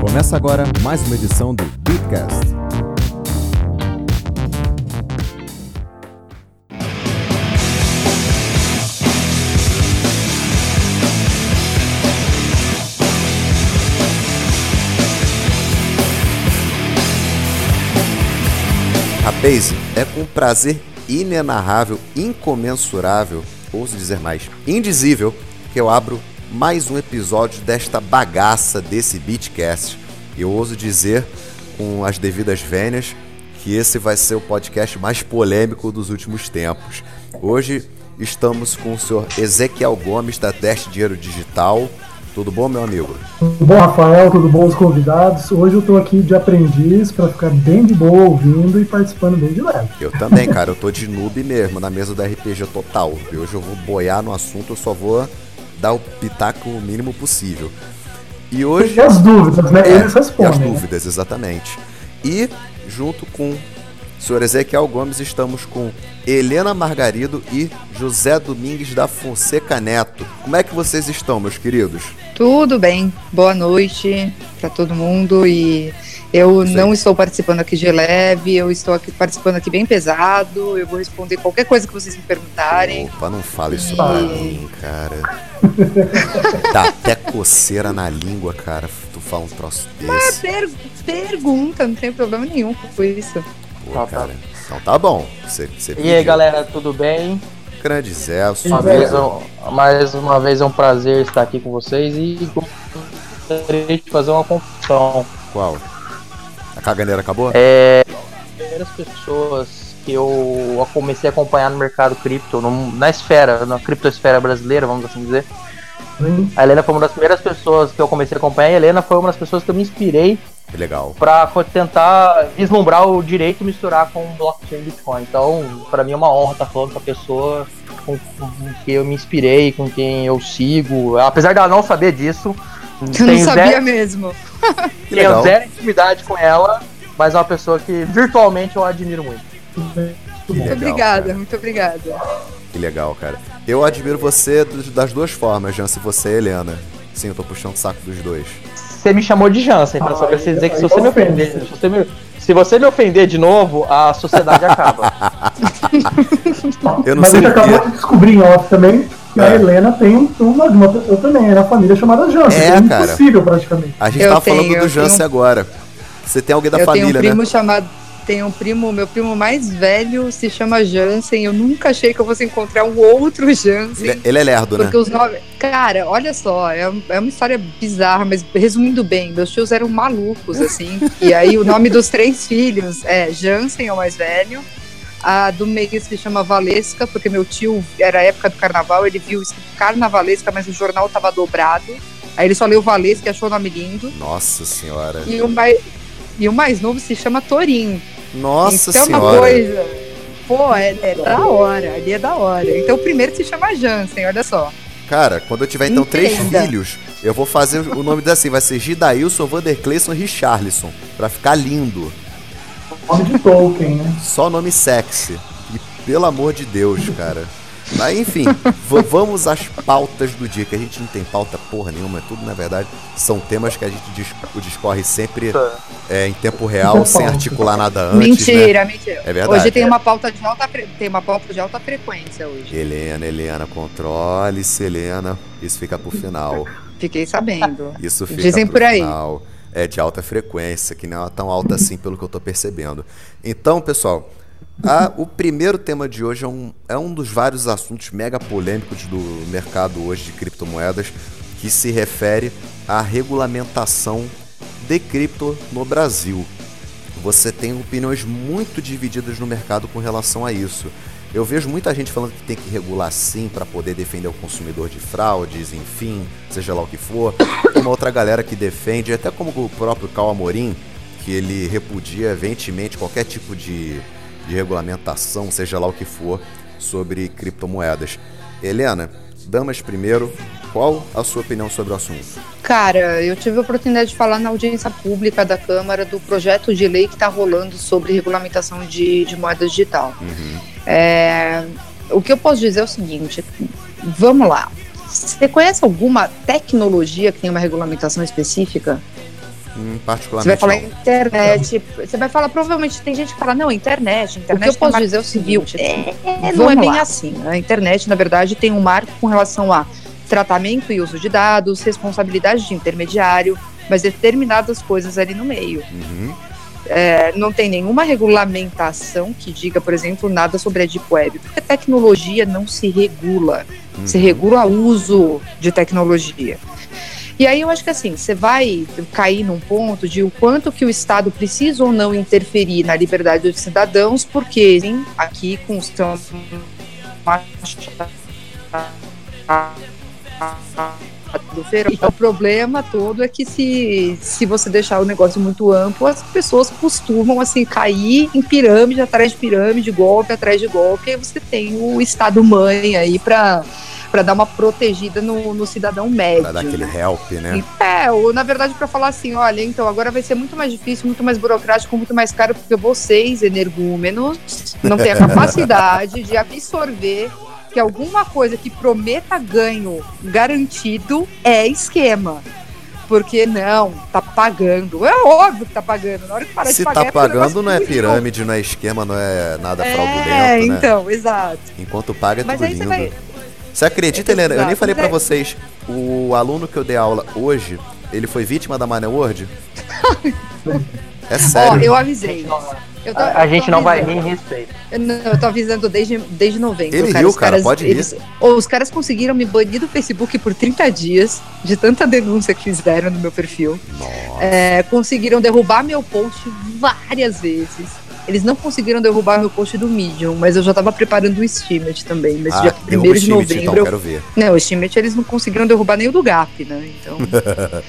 Começa agora mais uma edição do Beatcast. Rapaz, é com prazer inenarrável, incomensurável, ouso dizer mais, indizível, que eu abro mais um episódio desta bagaça desse Beatcast. Eu ouso dizer, com as devidas vênias, que esse vai ser o podcast mais polêmico dos últimos tempos. Hoje estamos com o senhor Ezequiel Gomes da Teste Dinheiro Digital. Tudo bom, meu amigo? Tudo bom, Rafael? Tudo bom, os convidados? Hoje eu tô aqui de aprendiz para ficar bem de boa ouvindo e participando bem de leve. Eu também, cara. Eu tô de noob mesmo, na mesa do RPG Total. E hoje eu vou boiar no assunto, eu só vou dar o pitaco o mínimo possível. E hoje. E as dúvidas, né? É, Eles e as respondem. né? dúvidas, exatamente. E, junto com o senhor Ezequiel Gomes, estamos com Helena Margarido e José Domingues da Fonseca Neto. Como é que vocês estão, meus queridos? Tudo bem, boa noite para todo mundo e eu Sim. não estou participando aqui de leve, eu estou aqui participando aqui bem pesado, eu vou responder qualquer coisa que vocês me perguntarem. Opa, não fala isso E- pra mim, cara. Dá até coceira na língua, cara, tu fala um troço desse. Per- pergunta, não tem problema nenhum com isso. Pô, Tá, tá. cara. Então tá bom. Você, você E aí galera, tudo bem? Grande Zé, Uma vez, um- mais uma vez é um prazer estar aqui com vocês e gostaria de fazer uma confusão. qual? A caganeira acabou? É, as primeiras pessoas que eu comecei a acompanhar no mercado cripto, no- na esfera, na criptosfera brasileira, vamos assim dizer. A Helena foi uma das primeiras pessoas que eu comecei a acompanhar e a Helena foi uma das pessoas que eu me inspirei Que legal. para tentar vislumbrar o direito e misturar com o blockchain e Bitcoin. Então, para mim é uma honra estar falando com a pessoa com, com quem eu me inspirei, com quem eu sigo. Apesar dela não saber disso, Eu não sabia zero, mesmo. Tenho zero intimidade com ela, mas é uma pessoa que virtualmente eu admiro muito. Que Muito legal, obrigada, cara. muito obrigada. Que legal, cara. Eu admiro você das duas formas, Jance, você e Helena. Sim, eu tô puxando o saco dos dois. Você me chamou de Jansen, então só Ah, preciso dizer que se você me ofende. ofender, se você me, se você me ofender de novo, a sociedade acaba. Eu não Mas sei gente acabou de descobrir em off também que É. a Helena tem um- uma, uma pessoa também, é na família chamada Jansen. É, É, cara. impossível praticamente. A gente Eu tava tenho, falando do tenho- agora. Você tem alguém da eu tenho família, um primo né? chamado. Tem um primo, meu primo mais velho se chama Jansen. Eu nunca achei que eu fosse encontrar um outro Jansen. Ele, ele é lerdo, né? Porque os nomes. Cara, olha só, é, é uma história bizarra, mas resumindo bem, meus tios eram malucos, assim. e aí o nome dos três filhos é Jansen, é o mais velho. A do meio se chama Valesca, porque meu tio, era a época do carnaval, ele viu escrito Carnavalesca, mas o jornal tava dobrado. Aí ele só leu Valesca e achou o nome lindo. Nossa senhora. E o mais, e o mais novo se chama Torim. Nossa então é uma senhora. coisa. Pô, é, é da hora, ali é da hora. Então o primeiro se chama Jansen, olha só. Cara, quando eu tiver então três Entenda. filhos, eu vou fazer o nome assim, vai ser Gidailson, Vandercleison e Richarlison. Pra ficar lindo. Nome de Tolkien, né? Só nome sexy. E pelo amor de Deus, cara. Mas enfim, vamos às pautas do dia, que a gente não tem pauta porra nenhuma, é tudo na verdade são temas que a gente dis- discorre sempre é, em tempo real, sem articular nada antes. Né? mentira, mentira. É verdade, Hoje tem é. uma pauta de alta tem uma pauta de alta frequência hoje. Helena, Helena, controle-se, Helena. Isso fica pro final. Fiquei sabendo. Isso fica Dizem pro por aí. final. É de alta frequência, que não é tão alta assim pelo que eu tô percebendo. Então, pessoal, a- o primeiro tema de hoje é um, é um dos vários assuntos mega polêmicos do mercado hoje de criptomoedas, que se refere à regulamentação de cripto no Brasil. Você tem opiniões muito divididas no mercado com relação a isso. Eu vejo muita gente falando que tem que regular sim para poder defender o consumidor de fraudes, enfim, seja lá o que for. Uma outra galera que defende, até como o próprio Cal Amorim, que ele repudia veementemente qualquer tipo de, de regulamentação, seja lá o que for, sobre criptomoedas. Helena, damas primeiro, qual a sua opinião sobre o assunto? Cara, eu tive a oportunidade de falar na audiência pública da Câmara do projeto de lei que está rolando sobre regulamentação de, de moeda digital. Uhum. É, o que eu posso dizer é o seguinte: vamos lá. Você conhece alguma tecnologia que tem uma regulamentação específica? Hum, particularmente. Você vai falar não. internet. Você vai falar, provavelmente tem gente que fala, não, internet, internet. O que eu posso dizer é o seguinte, É, não é bem lá. assim. A internet, na verdade, tem um marco com relação a tratamento e uso de dados, responsabilidade de intermediário, mas determinadas coisas ali no meio. Uhum. É, não tem nenhuma regulamentação que diga, por exemplo, nada sobre a Deep Web, porque tecnologia não se regula, se uhum. regula o uso de tecnologia. E aí eu acho que assim, você vai cair num ponto de o quanto que o Estado precisa ou não interferir na liberdade dos cidadãos, porque sim, aqui com os feirão. O problema todo é que se, se você deixar o negócio muito amplo, as pessoas costumam assim cair em pirâmide atrás de pirâmide, golpe atrás de golpe, e você tem o Estado mãe aí para para dar uma protegida no, no cidadão médio. Pra dar aquele né? help, né? É, ou na verdade para falar assim, olha, então agora vai ser muito mais difícil, muito mais burocrático, muito mais caro, porque vocês, energúmenos, não têm a capacidade de absorver que alguma coisa que prometa ganho garantido é esquema. Porque não, tá pagando. É óbvio que tá pagando. Na hora que parar Se de pagar, tá é pagando, não é pirâmide, não é esquema, não é nada É, fraudulento, né? então, exato. Enquanto paga é Mas tudo aí você lindo. vai. Você acredita, É, Helena? Eu nem falei pra Mas é- vocês. O aluno que eu dei aula hoje, ele foi vítima da Money World? É Ó, sério. eu avisei. Eu tô- A, a eu gente não vai rir avisando. em respeito. Eu, não, eu tô avisando desde, desde novembro. Ele cara. riu, Os cara, caras, pode rir. eles, ou os caras conseguiram me banir do Facebook por 30 dias, de tanta denúncia que fizeram no meu perfil. Nossa. É, conseguiram derrubar meu post várias vezes. Eles não conseguiram derrubar meu post do Medium, mas eu já tava preparando o Estimate também. Mas Ah, dia derruba 1 o de Schmidt, novembro. então, eu- quero ver. Não, o Estimate eles não conseguiram derrubar nem o do Gap, né? Então.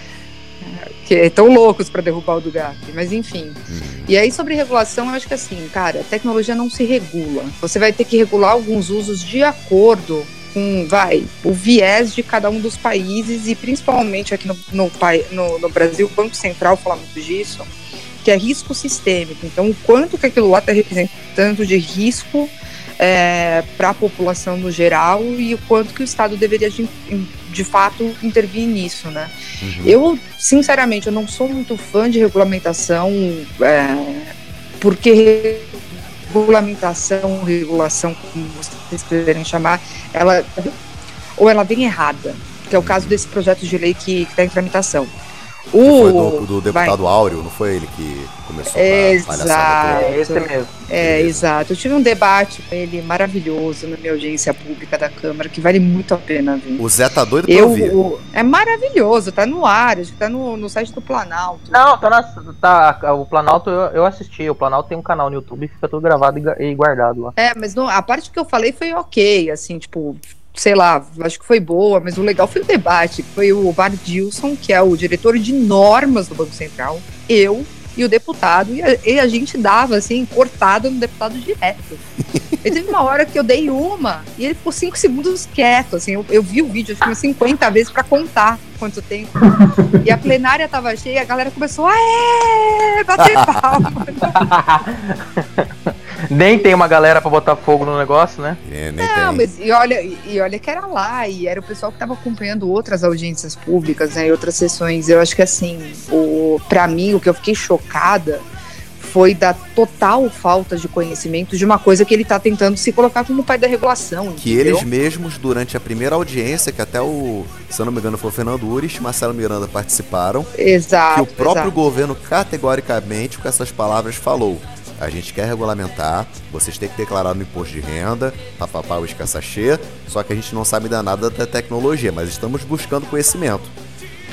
é, que estão loucos para derrubar o do Gap, mas enfim. Uhum. E aí, sobre regulação, eu acho que assim, cara, a tecnologia não se regula. Você vai ter que regular alguns usos de acordo com, vai, o viés de cada um dos países e principalmente aqui no, no, no, no Brasil, o Banco Central fala muito disso, que é risco sistêmico. Então, o quanto que aquilo lá está representando de risco para a população no geral e o quanto que o Estado deveria de, de fato intervir nisso, né? Uhum. Eu, sinceramente, eu não sou muito fã de regulamentação, é, porque regulamentação, regulação, como vocês quiserem chamar, ela ou ela vem errada, que é o caso desse projeto de lei que está em tramitação. Que foi O, do, do deputado Áureo, não foi ele que começou com a Exato. palhaçada? É esse mesmo. É, Beleza. exato. Eu tive um debate com ele maravilhoso na minha audiência pública da Câmara, que vale muito a pena ver. O Zé tá doido pra Eu, ouvir. o- é maravilhoso, tá no ar, acho que tá no, no site do Planalto. Não, tá na, tá, o Planalto eu, eu assisti. O Planalto tem um canal no YouTube fica tudo gravado e, e guardado lá. É, mas não- a parte que eu falei foi ok, assim, tipo, sei lá, acho que foi boa, mas o legal foi o debate. Foi o Bar Dilson, que é o diretor de normas do Banco Central, eu e o deputado, e a, e a gente dava, assim, cortada no deputado direto. E teve uma hora que eu dei uma e ele ficou cinco segundos quieto, assim, eu, eu vi o vídeo acho que umas 50 vezes pra contar quanto tempo. E a plenária tava cheia, a galera começou, aê, bater palma. Nem tem uma galera pra botar fogo no negócio, né? É, nem Não, tem. mas e olha, e olha que era lá, e era o pessoal que estava acompanhando outras audiências públicas, né, e outras sessões. Eu acho que assim, o para mim o que eu fiquei chocada foi da total falta de conhecimento de uma coisa que ele está tentando se colocar como pai da regulação. Que entendeu? eles mesmos, durante a primeira audiência, que até o, se eu não me engano, foi o Fernando Ures e Marcelo Miranda participaram, Exato. que o próprio exato. governo, categoricamente, com essas palavras, falou. A gente quer regulamentar, vocês têm que declarar no imposto de renda, papapá, o escassachê, só que a gente não sabe ainda nada da tecnologia, mas estamos buscando conhecimento.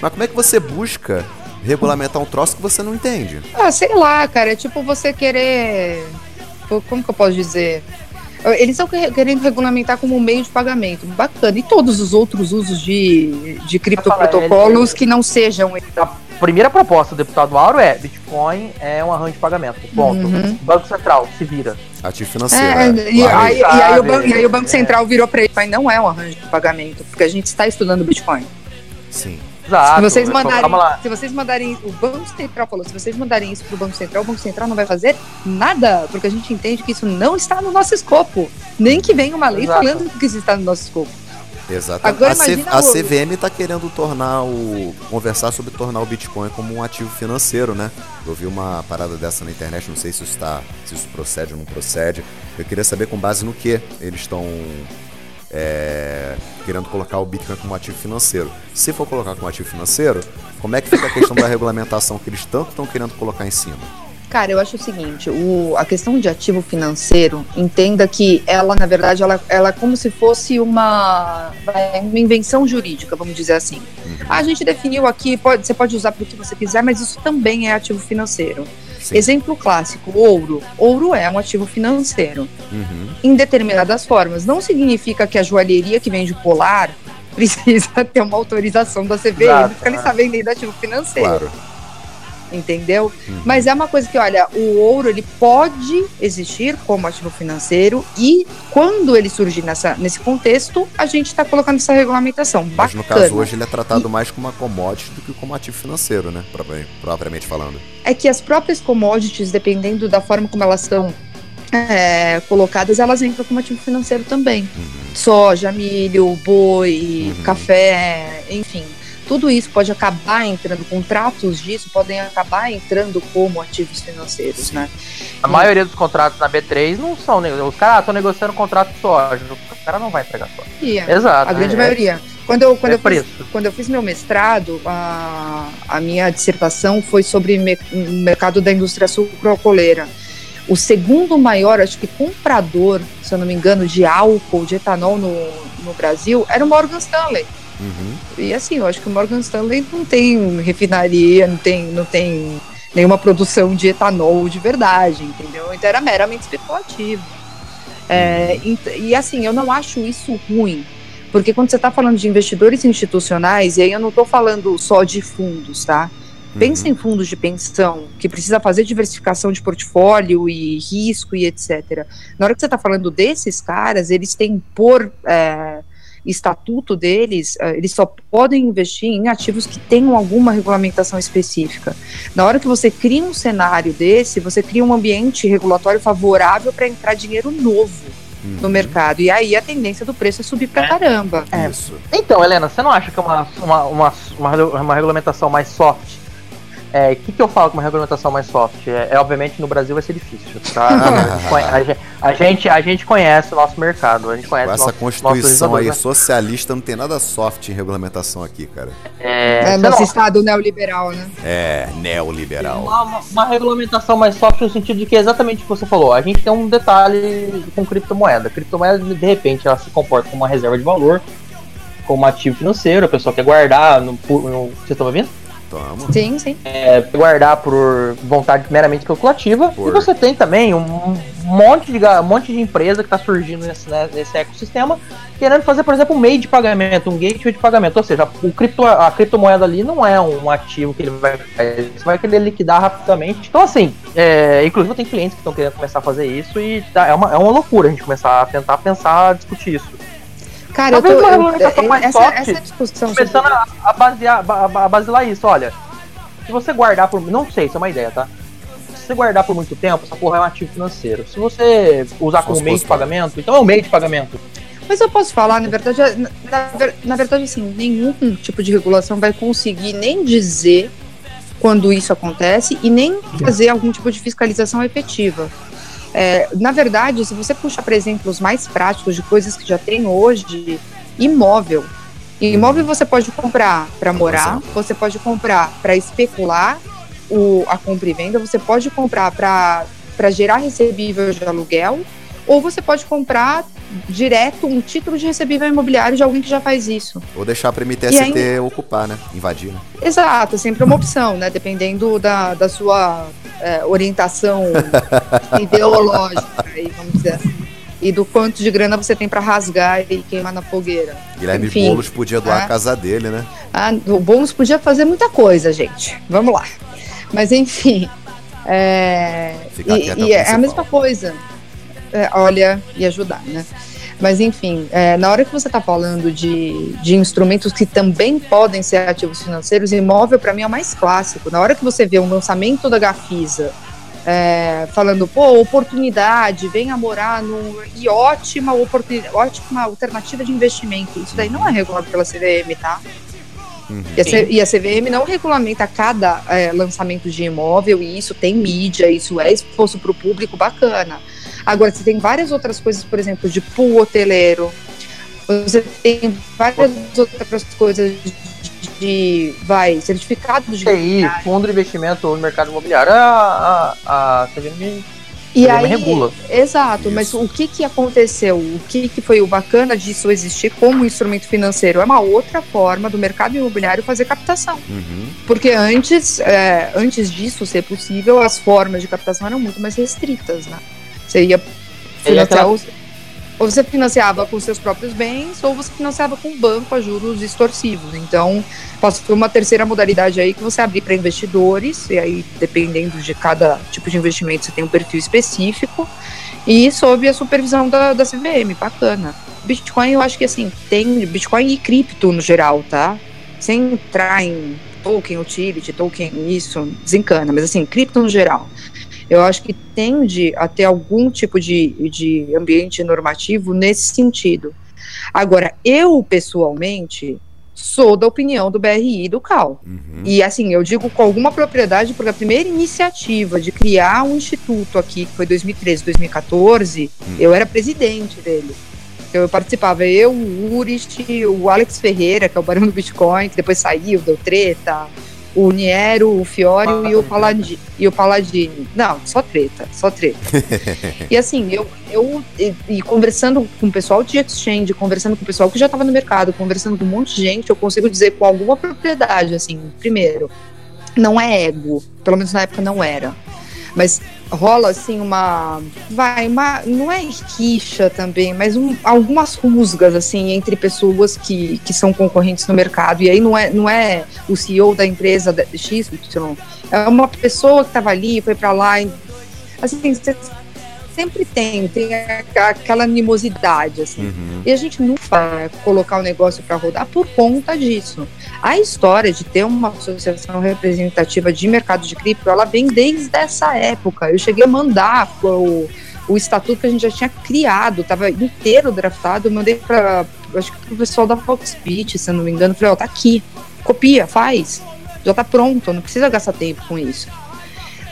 Mas como é que você busca regulamentar um troço que você não entende? Ah, sei lá, cara, é tipo você querer. Como que eu posso dizer? Eles estão querendo regulamentar como um meio de pagamento. Bacana. E todos os outros usos de, de criptoprotocolos que não sejam. Primeira proposta do deputado Auro é Bitcoin é um arranjo de pagamento. Ponto. Uhum. Banco Central, se vira. Ativo financeiro. É, é, e, claro. aí, e aí o banco, e aí o Banco é. Central virou para ele, mas não é um arranjo de pagamento, porque a gente está estudando Bitcoin. Sim. Exato. se vocês Eu- mandarem, se vocês mandarem, o Banco Central falou, se vocês mandarem isso pro Banco Central, o Banco Central não vai fazer nada, porque a gente entende que isso não está no nosso escopo, nem que venha uma lei Exato. falando que isso está no nosso escopo. Exatamente. Agora a, C- a CVM está querendo tornar o. conversar sobre tornar o Bitcoin como um ativo financeiro, né? Eu vi uma parada dessa na internet, não sei se isso está. se isso procede ou não procede. Eu queria saber com base no que eles estão. é, querendo colocar o Bitcoin como ativo financeiro. Se for colocar como ativo financeiro, como é que fica a questão da regulamentação que eles tanto estão querendo colocar em cima? Cara, eu acho o seguinte, o, a questão de ativo financeiro, entenda que ela, na verdade, ela, ela é como se fosse uma, uma invenção jurídica, vamos dizer assim. A gente definiu aqui, pode, você pode usar para o que você quiser, mas isso também é ativo financeiro. Sim. Exemplo clássico, ouro. Ouro é um ativo financeiro. Uhum. Em determinadas formas. Não significa que a joalheria que vende polar precisa ter uma autorização da CVM porque ele está vendendo ativo financeiro Claro. Entendeu? Uhum. Mas é uma coisa que, olha, o ouro ele pode existir como ativo financeiro e quando ele surgir nessa, nesse contexto, a gente está colocando essa regulamentação. Mas no Bacana. caso hoje ele é tratado mais como uma commodity do que como ativo financeiro, né? Propriamente- Propriamente falando. É que as próprias commodities, dependendo da forma como elas são é, colocadas, elas entram como ativo financeiro também. Uhum. Soja, milho, boi, Uhum. café, enfim. Tudo isso pode acabar entrando, contratos disso podem acabar entrando como ativos financeiros, né? A maioria dos contratos na B3 não são. Os caras estão negociando contrato de soja. O cara não vai entregar soja. E é. Exato. A grande é, maioria. Quando eu, quando, é eu fiz, quando eu fiz meu mestrado, a, a minha dissertação foi sobre me- mercado da indústria sucroalcooleira. O segundo maior, acho que comprador, se eu não me engano, de álcool, de etanol no, no Brasil, era o Morgan Stanley. Uhum. E assim, eu acho que o Morgan Stanley não tem refinaria, não tem, não tem nenhuma produção de etanol de verdade, entendeu? Então era meramente especulativo. É, ent- e assim, eu não acho isso ruim. Porque quando você está falando de investidores institucionais, e aí eu não estou falando só de fundos, tá? Pensa Uhum. em fundos de pensão, que precisa fazer diversificação de portfólio e risco e etc. Na hora que você está falando desses caras, eles têm por é, estatuto deles, eh, eles só podem investir em ativos que tenham alguma regulamentação específica. Na hora que você cria um cenário desse, você cria um ambiente regulatório favorável para entrar dinheiro novo Uhum. no mercado. E aí a tendência do preço é subir pra caramba. É. Isso. Então, Helena, você não acha que é uma, uma, uma, uma, uma regulamentação mais soft? É, O que, que eu falo com uma regulamentação mais soft? É, é, obviamente no Brasil vai ser difícil, tá? A gente, conhe- a gente- a gente, conhece o nosso mercado, a gente conhece essa nosso- constituição aí né? socialista não tem nada soft em regulamentação aqui, cara. É, É, você nosso não- estado neoliberal, né? É, neoliberal. Uma, uma- uma regulamentação mais soft no sentido de que é exatamente o que você falou. A gente tem um detalhe com criptomoeda. Criptomoeda, de repente, ela se comporta como uma reserva de valor, como um ativo financeiro, a pessoa quer guardar no. no vocês estão me ouvindo? Tamo. Sim, sim. É, guardar por vontade meramente calculativa. Por- E você tem também um monte de, um monte de empresa que está surgindo nesse, né, nesse ecossistema, querendo fazer, por exemplo, um meio de pagamento, um gateway de pagamento. Ou seja, o cripto, a criptomoeda ali não é um ativo que ele vai, você vai querer liquidar rapidamente. Então, assim, é, inclusive eu tenho clientes que estão querendo começar a fazer isso e tá- é, uma, é uma loucura a gente começar a tentar pensar, discutir isso. Cara, eu tô, Talvez uma eu- regulamentação mais essa, soft, essa discussão sobre- Começando a, a basear, ba- a basilar isso, olha. Se você guardar por. Não sei, isso é uma ideia, tá? Se você guardar por muito tempo, essa porra é um ativo financeiro. Se você usar como meio de pagamento, então é um meio de pagamento. Mas eu posso falar, na verdade, na, na verdade, assim, nenhum tipo de regulação vai conseguir nem dizer quando isso acontece e nem fazer algum tipo de fiscalização efetiva. É, na verdade, se você puxar para exemplos mais práticos de coisas que já tem hoje, imóvel. Imóvel você pode comprar para morar, exemplo. você pode comprar para especular o, a compra e venda, você pode comprar para gerar recebível de aluguel, ou você pode comprar direto um título de recebível imobiliário de alguém que já faz isso. Ou deixar pra E MTST ocupar, né? Invadir, né? Exato, é sempre uma opção, né? Dependendo da, da sua é, orientação ideológica, aí, vamos dizer assim. E do quanto de grana você tem para rasgar e queimar na fogueira. Guilherme Enfim, Boulos podia doar é. a casa dele, né? Ah, o Boulos podia fazer muita coisa, gente. Vamos lá. Mas enfim. É, e é e é a mesma coisa. É, olha, e ajudar, né? Mas enfim, é, na hora que você está falando de, de instrumentos que também podem ser ativos financeiros, imóvel para mim é o mais clássico. Na hora que você vê um lançamento da Gafisa é, falando, pô, oportunidade, venha morar no. E ótima oportunidade, ótima alternativa de investimento. Isso daí não é regulado pela CVM, tá? Uhum. E, a C, e, a CVM não regulamenta cada é, lançamento de imóvel, e isso tem mídia, isso é exposto para o público, bacana. Agora, você tem várias outras coisas, por exemplo, de pool hoteleiro, você tem várias outras coisas de, vai, certificado de TI, fundo de investimento no mercado imobiliário, a, a, a CVM e aí, regula. Exato, Isso. mas o que, que aconteceu? O que, que foi o bacana disso existir como instrumento financeiro? É uma outra forma do mercado imobiliário fazer captação. Uhum. Porque antes, é, antes disso ser possível, as formas de captação eram muito mais restritas, né? Você ia financiar aquela... os ou você financiava com seus próprios bens, ou você financiava com o banco a juros extorsivos. Então, posso ter uma terceira modalidade aí que você abrir para investidores, e aí, dependendo de cada tipo de investimento, você tem um perfil específico, e sob a supervisão da, da CVM, bacana. Bitcoin, eu acho que assim, tem Bitcoin e cripto no geral, tá? Sem entrar em token utility, token isso, desencana, mas assim, cripto no geral eu acho que tende a ter algum tipo de, de ambiente normativo nesse sentido. Agora, eu pessoalmente sou da opinião do BRI e do CAL. Uhum. E assim, eu digo com alguma propriedade, porque a primeira iniciativa de criar um instituto aqui, que foi 2013, 2014, uhum. eu era presidente dele. Eu participava, eu, o Urist, o Alex Ferreira, que é o barão do Bitcoin, que depois saiu, deu treta, o Niero, o Fiore e o Paladini. E o Paladini. Não, só treta, só treta. e assim, eu, eu e, e, conversando com o pessoal de exchange, conversando com o pessoal que já estava no mercado, conversando com um monte de gente, eu consigo dizer com alguma propriedade, assim, primeiro, não é ego, pelo menos na época não era. Mas rola assim uma vai uma não é rixa também mas um, algumas rusgas assim entre pessoas que, que são concorrentes no mercado. E aí não é não é o CEO da empresa X é uma pessoa que estava ali foi para lá e, assim sempre tem, tem aquela animosidade, assim. Uhum. E a gente não vai colocar o negócio para rodar por conta disso. A história de ter uma associação representativa de mercado de cripto, ela vem desde essa época. Eu cheguei a mandar o, o estatuto que a gente já tinha criado, estava inteiro draftado, eu mandei para acho que o pessoal da Foxbit, se eu não me engano, falei, ó, oh, tá aqui, copia, faz, já tá pronto, não precisa gastar tempo com isso.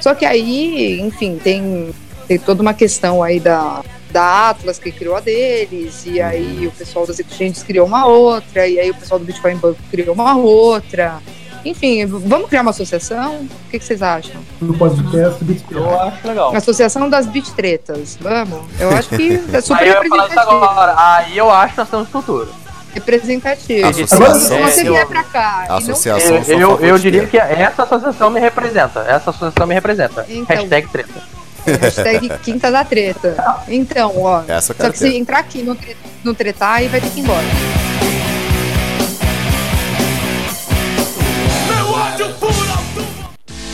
Só que aí, enfim, tem tem toda uma questão aí da, da Atlas que criou a deles, e aí o pessoal das exchanges criou uma outra, e aí o pessoal do Bitcoin Bank criou uma outra. Enfim, vamos criar uma associação? O que, que vocês acham? No podcast Bitcoin. Eu acho legal. Associação das Bittretas, vamos? Eu acho que é super aí eu representativo. Agora. Aí eu acho que nós temos futuro. Representativo. Associação. Se você vier pra cá. Associação. Eu, eu, eu diria que essa associação me representa. Essa associação me representa. Então, Hashtag treta. Hashtag Quinta da Treta. Então, ó. Essa só que se entrar aqui no, no tretar, aí vai ter que ir embora.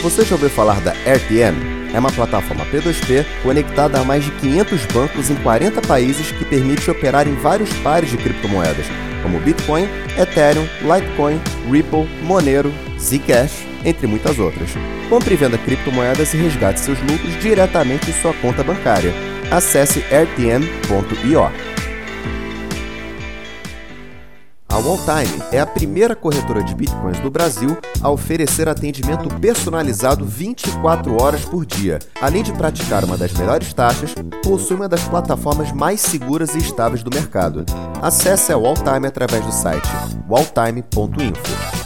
Você já ouviu falar da RTM? É uma plataforma P2P conectada a mais de 500 bancos em 40 países que permite operar em vários pares de criptomoedas, como Bitcoin, Ethereum, Litecoin, Ripple, Monero, Zcash, entre muitas outras. Compre e venda criptomoedas e resgate seus lucros diretamente em sua conta bancária. Acesse rtm.io. A Walltime é a primeira corretora de bitcoins do Brasil a oferecer atendimento personalizado 24 horas por dia. Além de praticar uma das melhores taxas, possui uma das plataformas mais seguras e estáveis do mercado. Acesse a Walltime através do site walltime.info.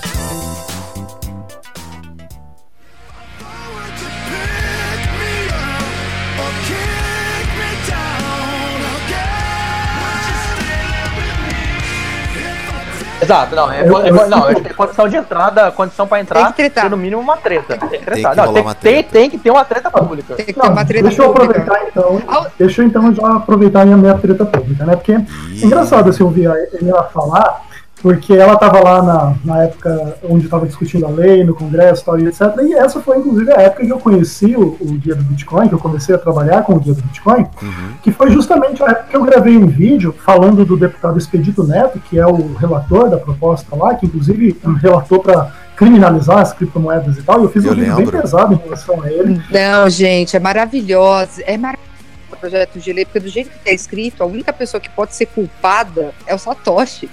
Exato, não, é, eu, é, eu, não, é condição de entrada, condição pra entrar, tem que ter no mínimo uma treta. Tem que tretar. Tem que, não, tem, tem, tem, que ter uma treta pública. Tem que ter uma treta deixa eu aproveitar então. Deixa eu então já aproveitar a minha treta pública, né? Porque é engraçado assim, ouvir a Emila falar porque ela estava lá na, na época onde estava discutindo a lei, no Congresso tal, e etc. E essa foi, inclusive, a época que eu conheci o, o Guia do Bitcoin, que eu comecei a trabalhar com o Guia do Bitcoin, uhum. que foi justamente a época que eu gravei um vídeo falando do deputado Expedito Neto, que é o relator da proposta lá, que inclusive relatou para criminalizar as criptomoedas e tal, e eu fiz Eu um vídeo lembro. bem pesado em relação a ele. Não, gente, é maravilhosa. É maravilhoso o projeto de lei, porque do jeito que está escrito, a única pessoa que pode ser culpada é o Satoshi.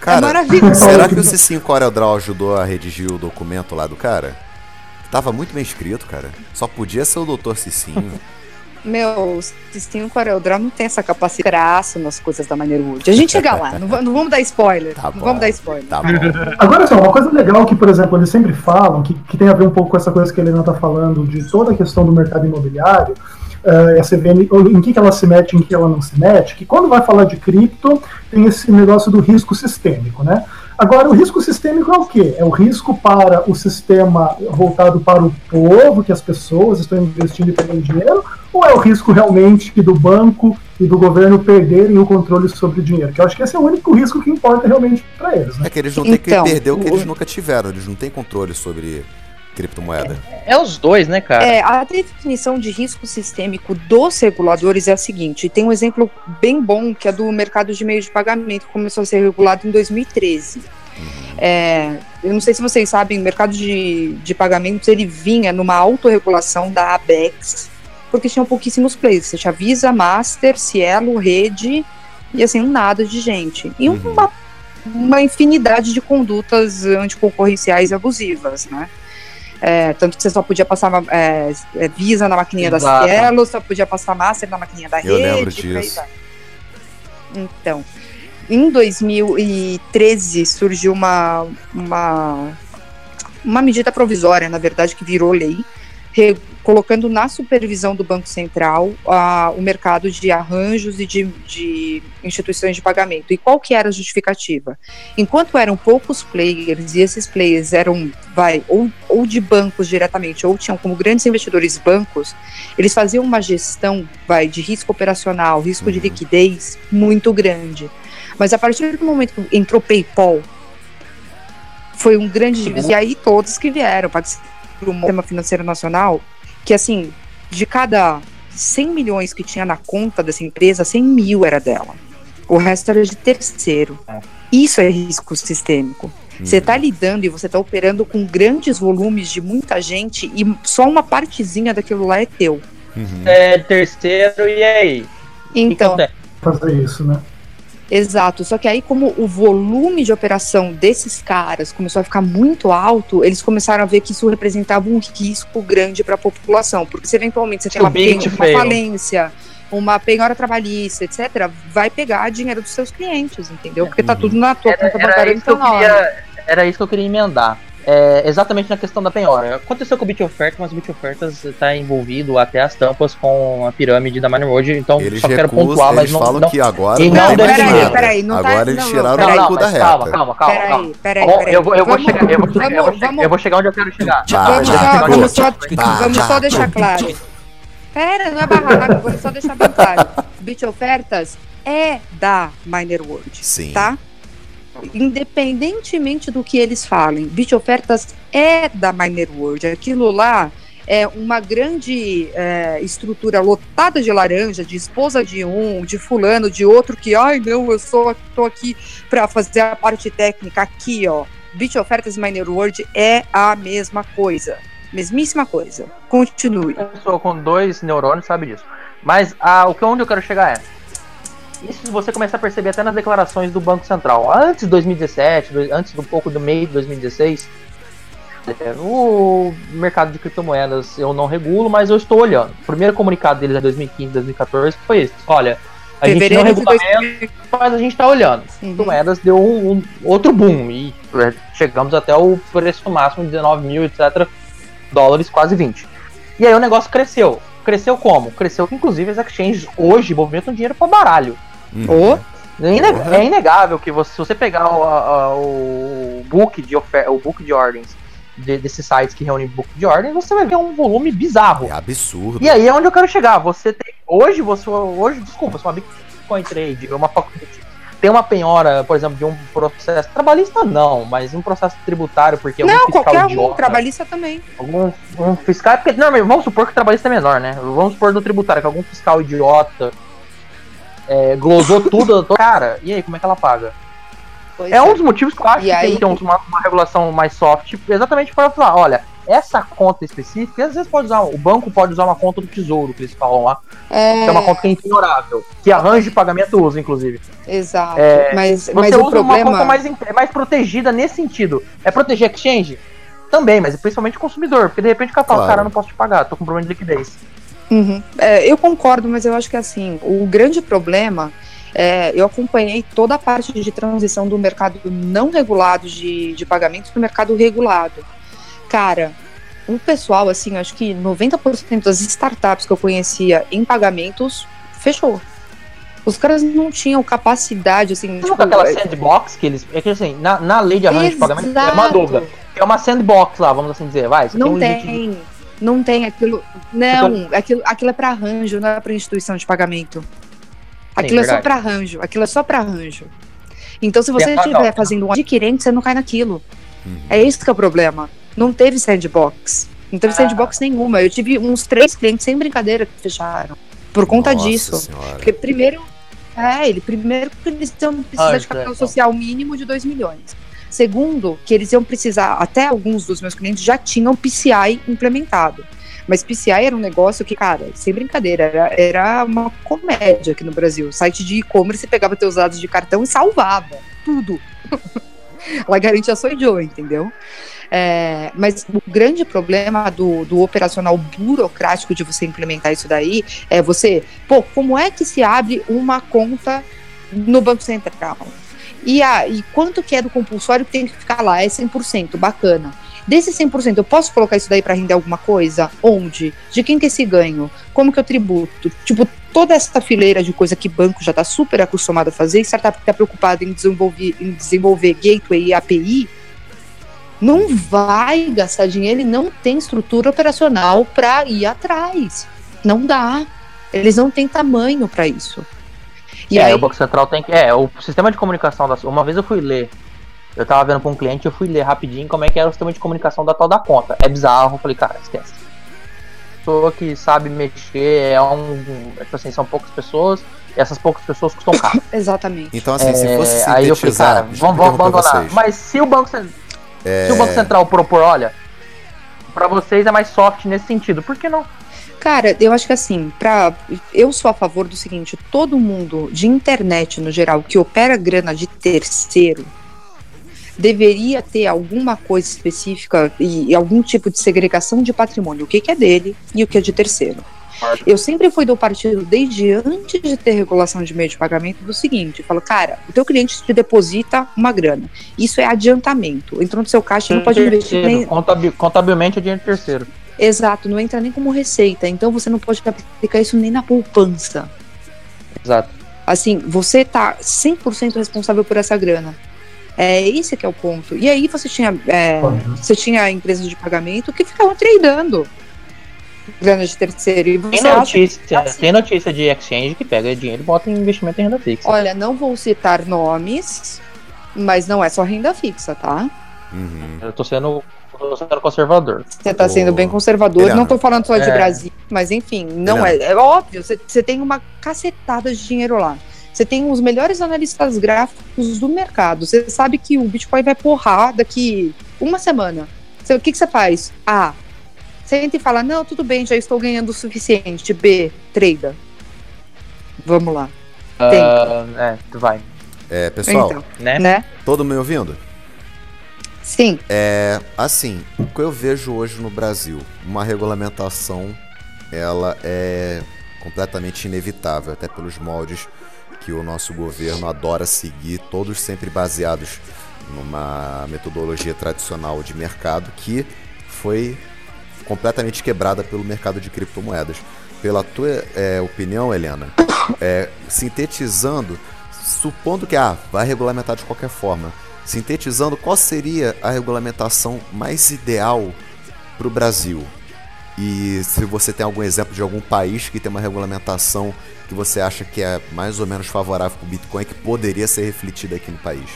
É Cara, maravilhoso. será que o Cicinho CorelDRAW ajudou a redigir o documento lá do cara? Tava muito bem escrito, cara. Só podia ser o Dr. Cicinho. Meu, o Sistema CorelDRAW não tem essa capacidade traço nas coisas da maneira Wood. A gente chega lá, não, não vamos dar spoiler. Tá não bom. vamos dar spoiler. Tá bom. Agora, assim, uma coisa legal que, por exemplo, eles sempre falam, que, que tem a ver um pouco com essa coisa que a Helena está falando, de toda a questão do mercado imobiliário, eh, a CVM, em que, que ela se mete, em que ela não se mete, que quando vai falar de cripto, tem esse negócio do risco sistêmico, né? Agora, o risco sistêmico é o quê? É o risco para o sistema voltado para o povo, que as pessoas estão investindo e pegando dinheiro, ou é o risco realmente do banco e do governo perderem o controle sobre o dinheiro? Que eu acho que esse é o único risco que importa realmente para eles, né? É que eles não têm Então, que perder o que eles nunca tiveram. Eles não têm controle sobre criptomoeda. É os dois, né, cara? É, a definição de risco sistêmico dos reguladores é a seguinte: tem um exemplo bem bom que é do mercado de meio de pagamento, que começou a ser regulado em 2013. É, eu não sei se vocês sabem, o mercado de, de pagamentos ele vinha numa autorregulação da ABEX, porque tinham pouquíssimos players. Você tinha Visa, Master, Cielo, Rede e assim, um nada de gente. E Uhum. uma, uma infinidade de condutas anticoncorrenciais e abusivas, né? É, tanto que você só podia passar é, é, Visa na maquininha da Exato. Cielo, só podia passar Master na maquininha da Eu Rede. lembro disso. Então, em 2013 surgiu uma, uma, uma medida provisória, na verdade, que virou lei, colocando na supervisão do Banco Central ah, o mercado de arranjos e de, de instituições de pagamento. E qual que era a justificativa? Enquanto eram poucos players, e esses players eram, vai, ou, ou de bancos diretamente, ou tinham como grandes investidores bancos, eles faziam uma gestão, vai, de risco operacional, risco de Uhum. liquidez muito grande. Mas a partir do momento que entrou PayPal, foi um grande. E aí todos que vieram participar do sistema financeiro nacional, que assim, de cada 100 milhões que tinha na conta dessa empresa, 100 mil era dela. O resto era de terceiro. É. Isso é risco sistêmico. Você Uhum. está lidando e você está operando com grandes volumes de muita gente e só uma partezinha daquilo lá é teu. Uhum. É terceiro, e aí? Então, acontece? Fazer isso, né? Exato, só que aí como o volume de operação desses caras começou a ficar muito alto, eles começaram a ver que isso representava um risco grande para a população, porque se eventualmente você tem uma, pen- uma falência, uma penhora trabalhista, etc, vai pegar dinheiro dos seus clientes, entendeu? Porque tá Uhum. tudo na tua Era, conta era bancária isso que eu nacional. queria, era isso que eu queria emendar. É, exatamente na questão da penhora. Aconteceu com o Bit Oferta, mas o Bit Ofertas está envolvido até as tampas com a pirâmide da Money Road, então Eles só quero recusam, pontuar, mas eles não, falam não, que agora E não, não peraí, nada. peraí, não tá- agora eles não, tiraram não, o não, cu da reta. calma, calma, calma, calma. Peraí, peraí, Bom, peraí. eu vou, eu Vamos- vou chegar, eu vou chegar, vamos- eu vou chegar onde eu quero chegar. Bah, Vamos só, ficou. vamos só, vamos deixar claro. Pera, não é barraco, vou só deixar bem claro. Bit Ofertas é da Miner World, Sim. tá? Independentemente do que eles falem, Bit Ofertas é da Miner World. Aquilo lá é uma grande é, estrutura lotada de laranja, de esposa de um, de fulano, de outro, que, ai não, eu sou, tô aqui para fazer a parte técnica. Aqui, ó. Bit Ofertas Miner World é a mesma coisa. Mesmíssima coisa. Continue. Uma pessoa com dois neurônios sabe disso. Mas ah, o que onde eu quero chegar é. Isso você começa a perceber até nas declarações do Banco Central. Antes de 2017, do- antes do pouco do meio de 2016, é, o mercado de criptomoedas eu não regulo, mas eu estou olhando. O primeiro comunicado deles é 2015, 2014, que foi esse. Olha, a gente não de regulamenta, mas a gente está olhando. Uhum. criptomoedas deu um, um outro boom e é, chegamos até o preço máximo de 19 mil, etc. Dólares, quase 20. E aí o negócio cresceu. Cresceu como? Cresceu que inclusive as exchanges hoje movimentam dinheiro para baralho. Uhum. É, é inegável que você, se você pegar o, a- o book de ofer- o book de ordens de- desses sites que reúnem book de ordens, você vai ver um volume bizarro. É absurdo. E aí é onde eu quero chegar. Você tem. Hoje, você. Hoje, desculpa, se uma Bitcoin Trade, uma faculdade. Tem uma penhora, por exemplo, de um processo trabalhista, não, mas um processo tributário, porque algum Não, fiscal qualquer um, idiota, trabalhista também. algum um fiscal. Porque, não, vamos supor que o trabalhista é menor, né? Vamos supor do tributário, que algum fiscal idiota é, glosou tudo. Cara, e aí, como é que ela paga? Pois é um dos motivos que eu acho e que aí... tem que ter uma, uma regulação mais soft, exatamente para falar, olha, essa conta específica, às vezes pode usar, o banco pode usar uma conta do tesouro, que eles falam lá, é... que é uma conta que é ignorável, que arranja de pagamento usa, inclusive. Exato. É, mas, você mas usa o problema... uma conta mais, mais protegida nesse sentido. É proteger exchange? Também, mas principalmente o consumidor, porque de repente o cara fala, claro. cara, não posso te pagar, tô com problema de liquidez. Uhum. É, eu concordo, mas eu acho que assim, o grande problema é, eu acompanhei toda a parte de transição do mercado não regulado de, de pagamentos para o mercado regulado. Cara, o pessoal, assim, acho que 90% das startups que eu conhecia em pagamentos fechou. Os caras não tinham capacidade, assim. Não tipo, aquela é sandbox que eles. É que assim, na, na lei de arranjo de pagamento é uma dúvida. É uma sandbox lá, vamos assim dizer, vai. Não tem. tem. Não tem aquilo. Não, aquilo, aquilo é para arranjo, não é para instituição de pagamento. Aquilo Sim, é só para arranjo. Aquilo é só para arranjo. Então, se você estiver fazendo um adquirente, você não cai naquilo. Uhum. É isso que é o problema. Não teve sandbox. Não teve ah. sandbox nenhuma. Eu tive uns três clientes sem brincadeira que fecharam. Por conta Nossa disso. Senhora. Porque primeiro. É, ele primeiro que eles iam precisar de capital social mínimo de 2 milhões. Segundo, que eles iam precisar, até alguns dos meus clientes já tinham PCI implementado. Mas PCI era um negócio que, cara, sem brincadeira, era, era uma comédia aqui no Brasil. Site de e-commerce pegava teus dados de cartão e salvava tudo. Ela garantia só Joe, entendeu? É, mas o grande problema do, do operacional burocrático de você implementar isso daí é você, pô, como é que se abre uma conta no Banco Central? E, a, e quanto que é do compulsório que tem que ficar lá? É 100%, bacana. Desse 100%, eu posso colocar isso daí para render alguma coisa? Onde? De quem que é esse ganho? Como que eu tributo? Tipo, toda essa fileira de coisa que banco já está super acostumado a fazer, e startup que está preocupada em desenvolver, em desenvolver gateway e API, não vai gastar dinheiro e não tem estrutura operacional para ir atrás. Não dá. Eles não têm tamanho para isso. E é, aí... o Banco Central tem que. É, o sistema de comunicação da. Uma vez eu fui ler. Eu tava vendo pra um cliente, eu fui ler rapidinho como é que era o sistema de comunicação da tal da conta. É bizarro, eu falei, cara, esquece. Pessoa que sabe mexer é um. É, tipo assim, são poucas pessoas e essas poucas pessoas custam caro. Exatamente. Então, assim, é, se fosse sintetizar... Aí eu falei, cara, vamos, vamos abandonar. Mas se o Banco Central. É... Se o Banco Central propor, olha, para vocês é mais soft nesse sentido, por que não? Cara, eu acho que assim, pra, eu sou a favor do seguinte: todo mundo de internet no geral que opera grana de terceiro deveria ter alguma coisa específica e, e algum tipo de segregação de patrimônio, o que, que é dele e o que é de terceiro. Eu sempre fui do partido, desde antes de ter regulação de meio de pagamento, do seguinte: falo, cara, o teu cliente te deposita uma grana. Isso é adiantamento. Entrou no seu caixa, não pode investir nem. Contabilmente é dinheiro terceiro. Exato, não entra nem como receita. Então você não pode aplicar isso nem na poupança. Exato. Assim, você tá 100% responsável por essa grana. É esse que é o ponto. E aí você tinha, é, você tinha empresas de pagamento que ficavam tradando grana de terceiro. E você tem, notícia, assim, tem notícia de exchange que pega dinheiro e bota em investimento em renda fixa. Olha, não vou citar nomes, mas não é só renda fixa, tá? Uhum. Eu tô sendo tô sendo conservador. Você tá sendo bem conservador. Não tô falando só de é. Brasil, mas enfim, não é. É óbvio, você tem uma cacetada de dinheiro lá. Você tem os melhores analistas gráficos do mercado. Você sabe que o Bitcoin vai porrar daqui uma semana. Cê, o que, que você faz? A. Senta e fala: Não, tudo bem, já estou ganhando o suficiente. B. Treida. Vamos lá. Uh, é, tu vai. É, pessoal, então, né? né? Todo mundo me ouvindo? Sim. É, assim, o que eu vejo hoje no Brasil, uma regulamentação, ela é completamente inevitável, até pelos moldes que o nosso governo adora seguir, todos sempre baseados numa metodologia tradicional de mercado que foi completamente quebrada pelo mercado de criptomoedas. Pela tua é, opinião, Helena, é, sintetizando, supondo que ah, vai regulamentar de qualquer forma, sintetizando, qual seria a regulamentação mais ideal para o Brasil? E se você tem algum exemplo de algum país que tem uma regulamentação que você acha que é mais ou menos favorável para o Bitcoin que poderia ser refletida aqui no país?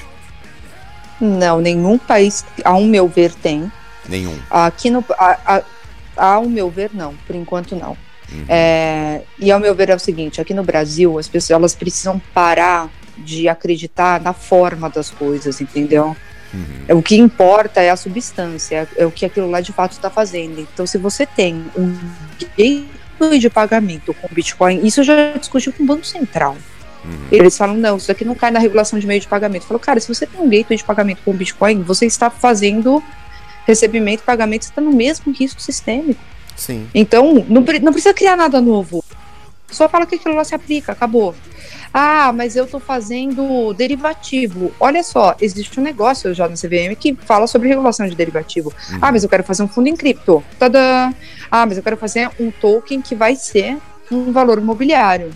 Não, nenhum país, ao meu ver, tem. Nenhum. Aqui no. A, a, ao meu ver, não. Por enquanto, não. Uhum. É, e ao meu ver é o seguinte: aqui no Brasil, as pessoas elas precisam parar de acreditar na forma das coisas, entendeu? Uhum. O que importa é a substância, é o que aquilo lá de fato está fazendo. Então, se você tem um gateway de pagamento com Bitcoin, isso eu já discuti com o Banco Central. Uhum. Eles falam, não, isso daqui não cai na regulação de meio de pagamento. Falou, cara, se você tem um gateway de pagamento com Bitcoin, você está fazendo recebimento e pagamento, está no mesmo risco sistêmico. Sim. Então, não, não precisa criar nada novo. Só fala que aquilo lá se aplica, acabou. Ah, mas eu estou fazendo derivativo. Olha só, existe um negócio já no CVM que fala sobre regulação de derivativo. Uhum. Ah, mas eu quero fazer um fundo em cripto. Tadã! Ah, mas eu quero fazer um token que vai ser um valor imobiliário.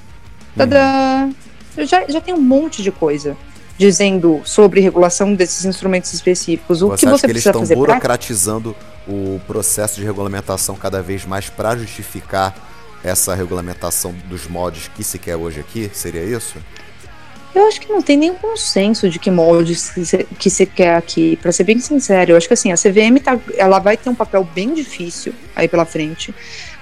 Tadã! Uhum já, já tem um monte de coisa dizendo sobre regulação desses instrumentos específicos. O você que você que precisa eles fazer? estão burocratizando pra... o processo de regulamentação cada vez mais para justificar essa regulamentação dos mods que se quer hoje aqui? Seria isso? Eu acho que não tem nenhum consenso de que moldes que se, quer aqui. Para ser bem sincero, eu acho que assim a CVM tá, ela vai ter um papel bem difícil aí pela frente,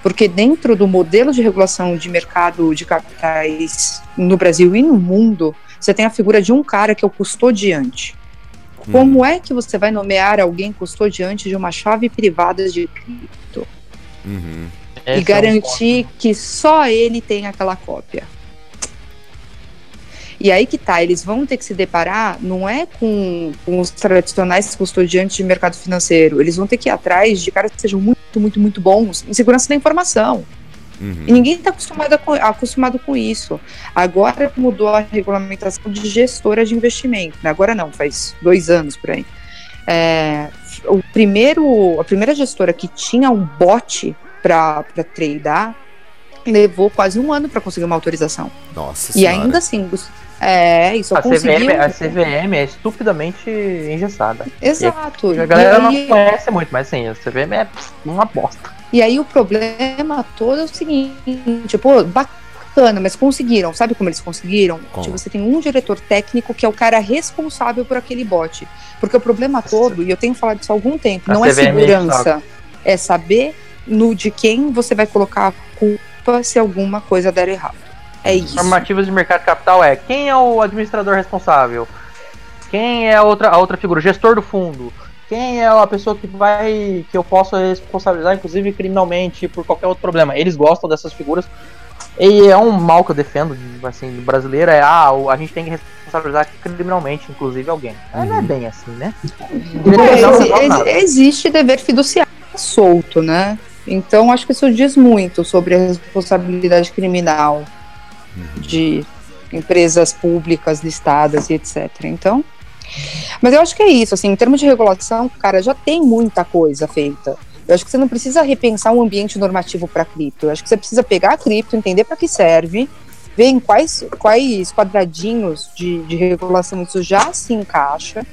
porque dentro do modelo de regulação de mercado de capitais no Brasil e no mundo, você tem a figura de um cara que é o custodiante. Hum. Como é que você vai nomear alguém custodiante de uma chave privada de cripto? Uhum. E garantir é um que só ele tem aquela cópia? E aí que tá, eles vão ter que se deparar, não é com, com os tradicionais custodiantes de mercado financeiro, eles vão ter que ir atrás de caras que sejam muito, muito, muito bons em segurança da informação. Uhum. E ninguém está acostumado, acostumado com isso. Agora mudou a regulamentação de gestora de investimento. Né? Agora não, faz dois anos por aí. É, o primeiro, a primeira gestora que tinha um bot para tradear levou quase um ano para conseguir uma autorização. Nossa E senhora. ainda assim, é, isso a CVM, a CVM é estupidamente engessada. Exato. E a galera aí... não conhece muito, mas sim, a CVM é uma bosta. E aí o problema todo é o seguinte, pô, bacana, mas conseguiram. Sabe como eles conseguiram? Como? Tipo, você tem um diretor técnico que é o cara responsável por aquele bot. Porque o problema todo, e eu tenho falado isso há algum tempo, a não CVM é segurança, é saber no de quem você vai colocar a culpa se alguma coisa der errado. É isso. Normativas de mercado capital é quem é o administrador responsável? Quem é a outra, a outra figura? O gestor do fundo. Quem é a pessoa que vai. que eu posso responsabilizar, inclusive criminalmente, por qualquer outro problema? Eles gostam dessas figuras. E é um mal que eu defendo, assim, do brasileiro, é ah, a gente tem que responsabilizar criminalmente, inclusive, alguém. Uhum. Não é bem assim, né? É, existe dever fiduciário solto, né? Então acho que isso diz muito sobre a responsabilidade criminal de empresas públicas listadas e etc. Então, mas eu acho que é isso, assim, em termos de regulação, cara, já tem muita coisa feita. Eu acho que você não precisa repensar um ambiente normativo para cripto. Eu acho que você precisa pegar a cripto, entender para que serve, ver em quais, quais quadradinhos de, de regulação isso já se encaixa,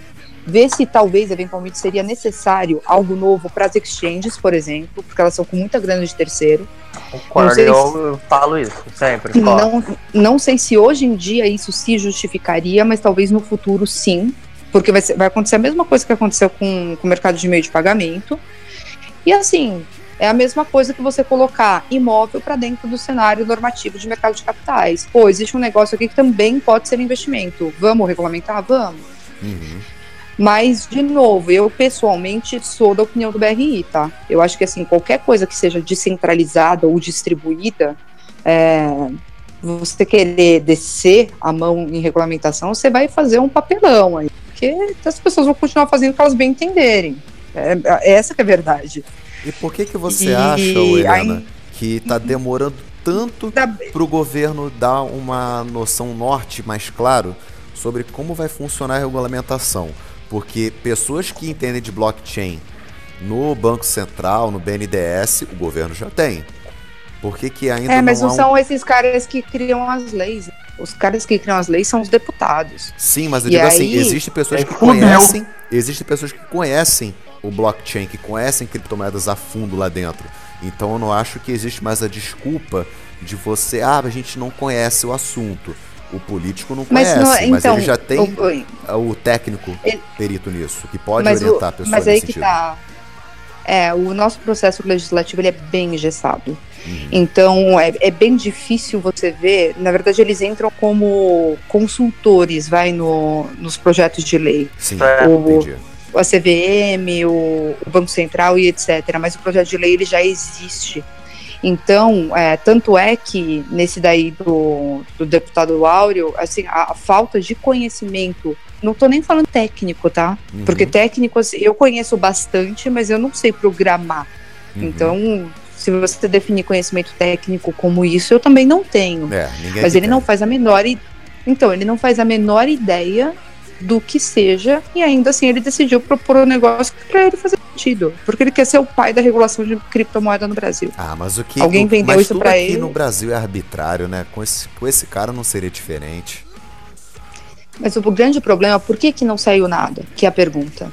ver se talvez, eventualmente, seria necessário algo novo para as exchanges, por exemplo, porque elas são com muita grana de terceiro. Concordo, eu se... falo isso sempre. Não, não sei se hoje em dia isso se justificaria, mas talvez no futuro sim, porque vai, ser, vai acontecer a mesma coisa que aconteceu com, com o mercado de meio de pagamento. E assim, é a mesma coisa que você colocar imóvel para dentro do cenário normativo de mercado de capitais. Pô, existe um negócio aqui que também pode ser investimento. Vamos regulamentar? Vamos. Uhum. Mas, de novo, eu pessoalmente sou da opinião do BRI, tá? Eu acho que, assim, qualquer coisa que seja descentralizada ou distribuída, é, você querer descer a mão em regulamentação, você vai fazer um papelão aí. Porque as pessoas vão continuar fazendo o que elas bem entenderem. É, é essa que é a verdade. E por que que você e... acha, Helena, aí... que está demorando tanto da... para o governo dar uma noção norte mais claro sobre como vai funcionar a regulamentação? Porque pessoas que entendem de blockchain no Banco Central, no BNDES, o governo já tem. Por que, que ainda É, mas não, não são esses caras que criam as leis. Os caras que criam as leis são os deputados. Sim, mas eu e digo assim, aí... assim, existem pessoas é que conhecem, existem pessoas que conhecem o blockchain, que conhecem criptomoedas a fundo lá dentro. Então eu não acho que existe mais a desculpa de você, ah, a gente não conhece o assunto. O político não conhece, mas, não, mas ele já tem o, o técnico ele, perito nisso, que pode orientar a pessoa mas aí que tá. É, o nosso processo legislativo ele é bem engessado. Uhum. Então é, é, bem difícil você ver. Na verdade, eles entram como consultores, vai no, nos projetos de lei. Sim, o, entendi. A CVM, o, o, Banco Central e etc. Mas o projeto de lei ele já existe. Então, é, tanto é que nesse daí do, do deputado Áureo, assim, a, a falta de conhecimento não estou nem falando técnico, tá? Uhum. Porque técnico, assim, eu conheço bastante, mas eu não sei programar. Uhum. Então, se você definir conhecimento técnico como isso, eu também não tenho. É, mas ele quer. não faz a menor então ele não faz a menor ideia do que seja e ainda assim ele decidiu propor um negócio para ele fazer sentido, porque ele quer ser o pai da regulação de criptomoeda no Brasil. Ah, mas o que alguém vendeu isso para ele? no Brasil é arbitrário, né? Com esse, com esse cara não seria diferente. Mas o grande problema, por que, que não saiu nada? Que é a pergunta.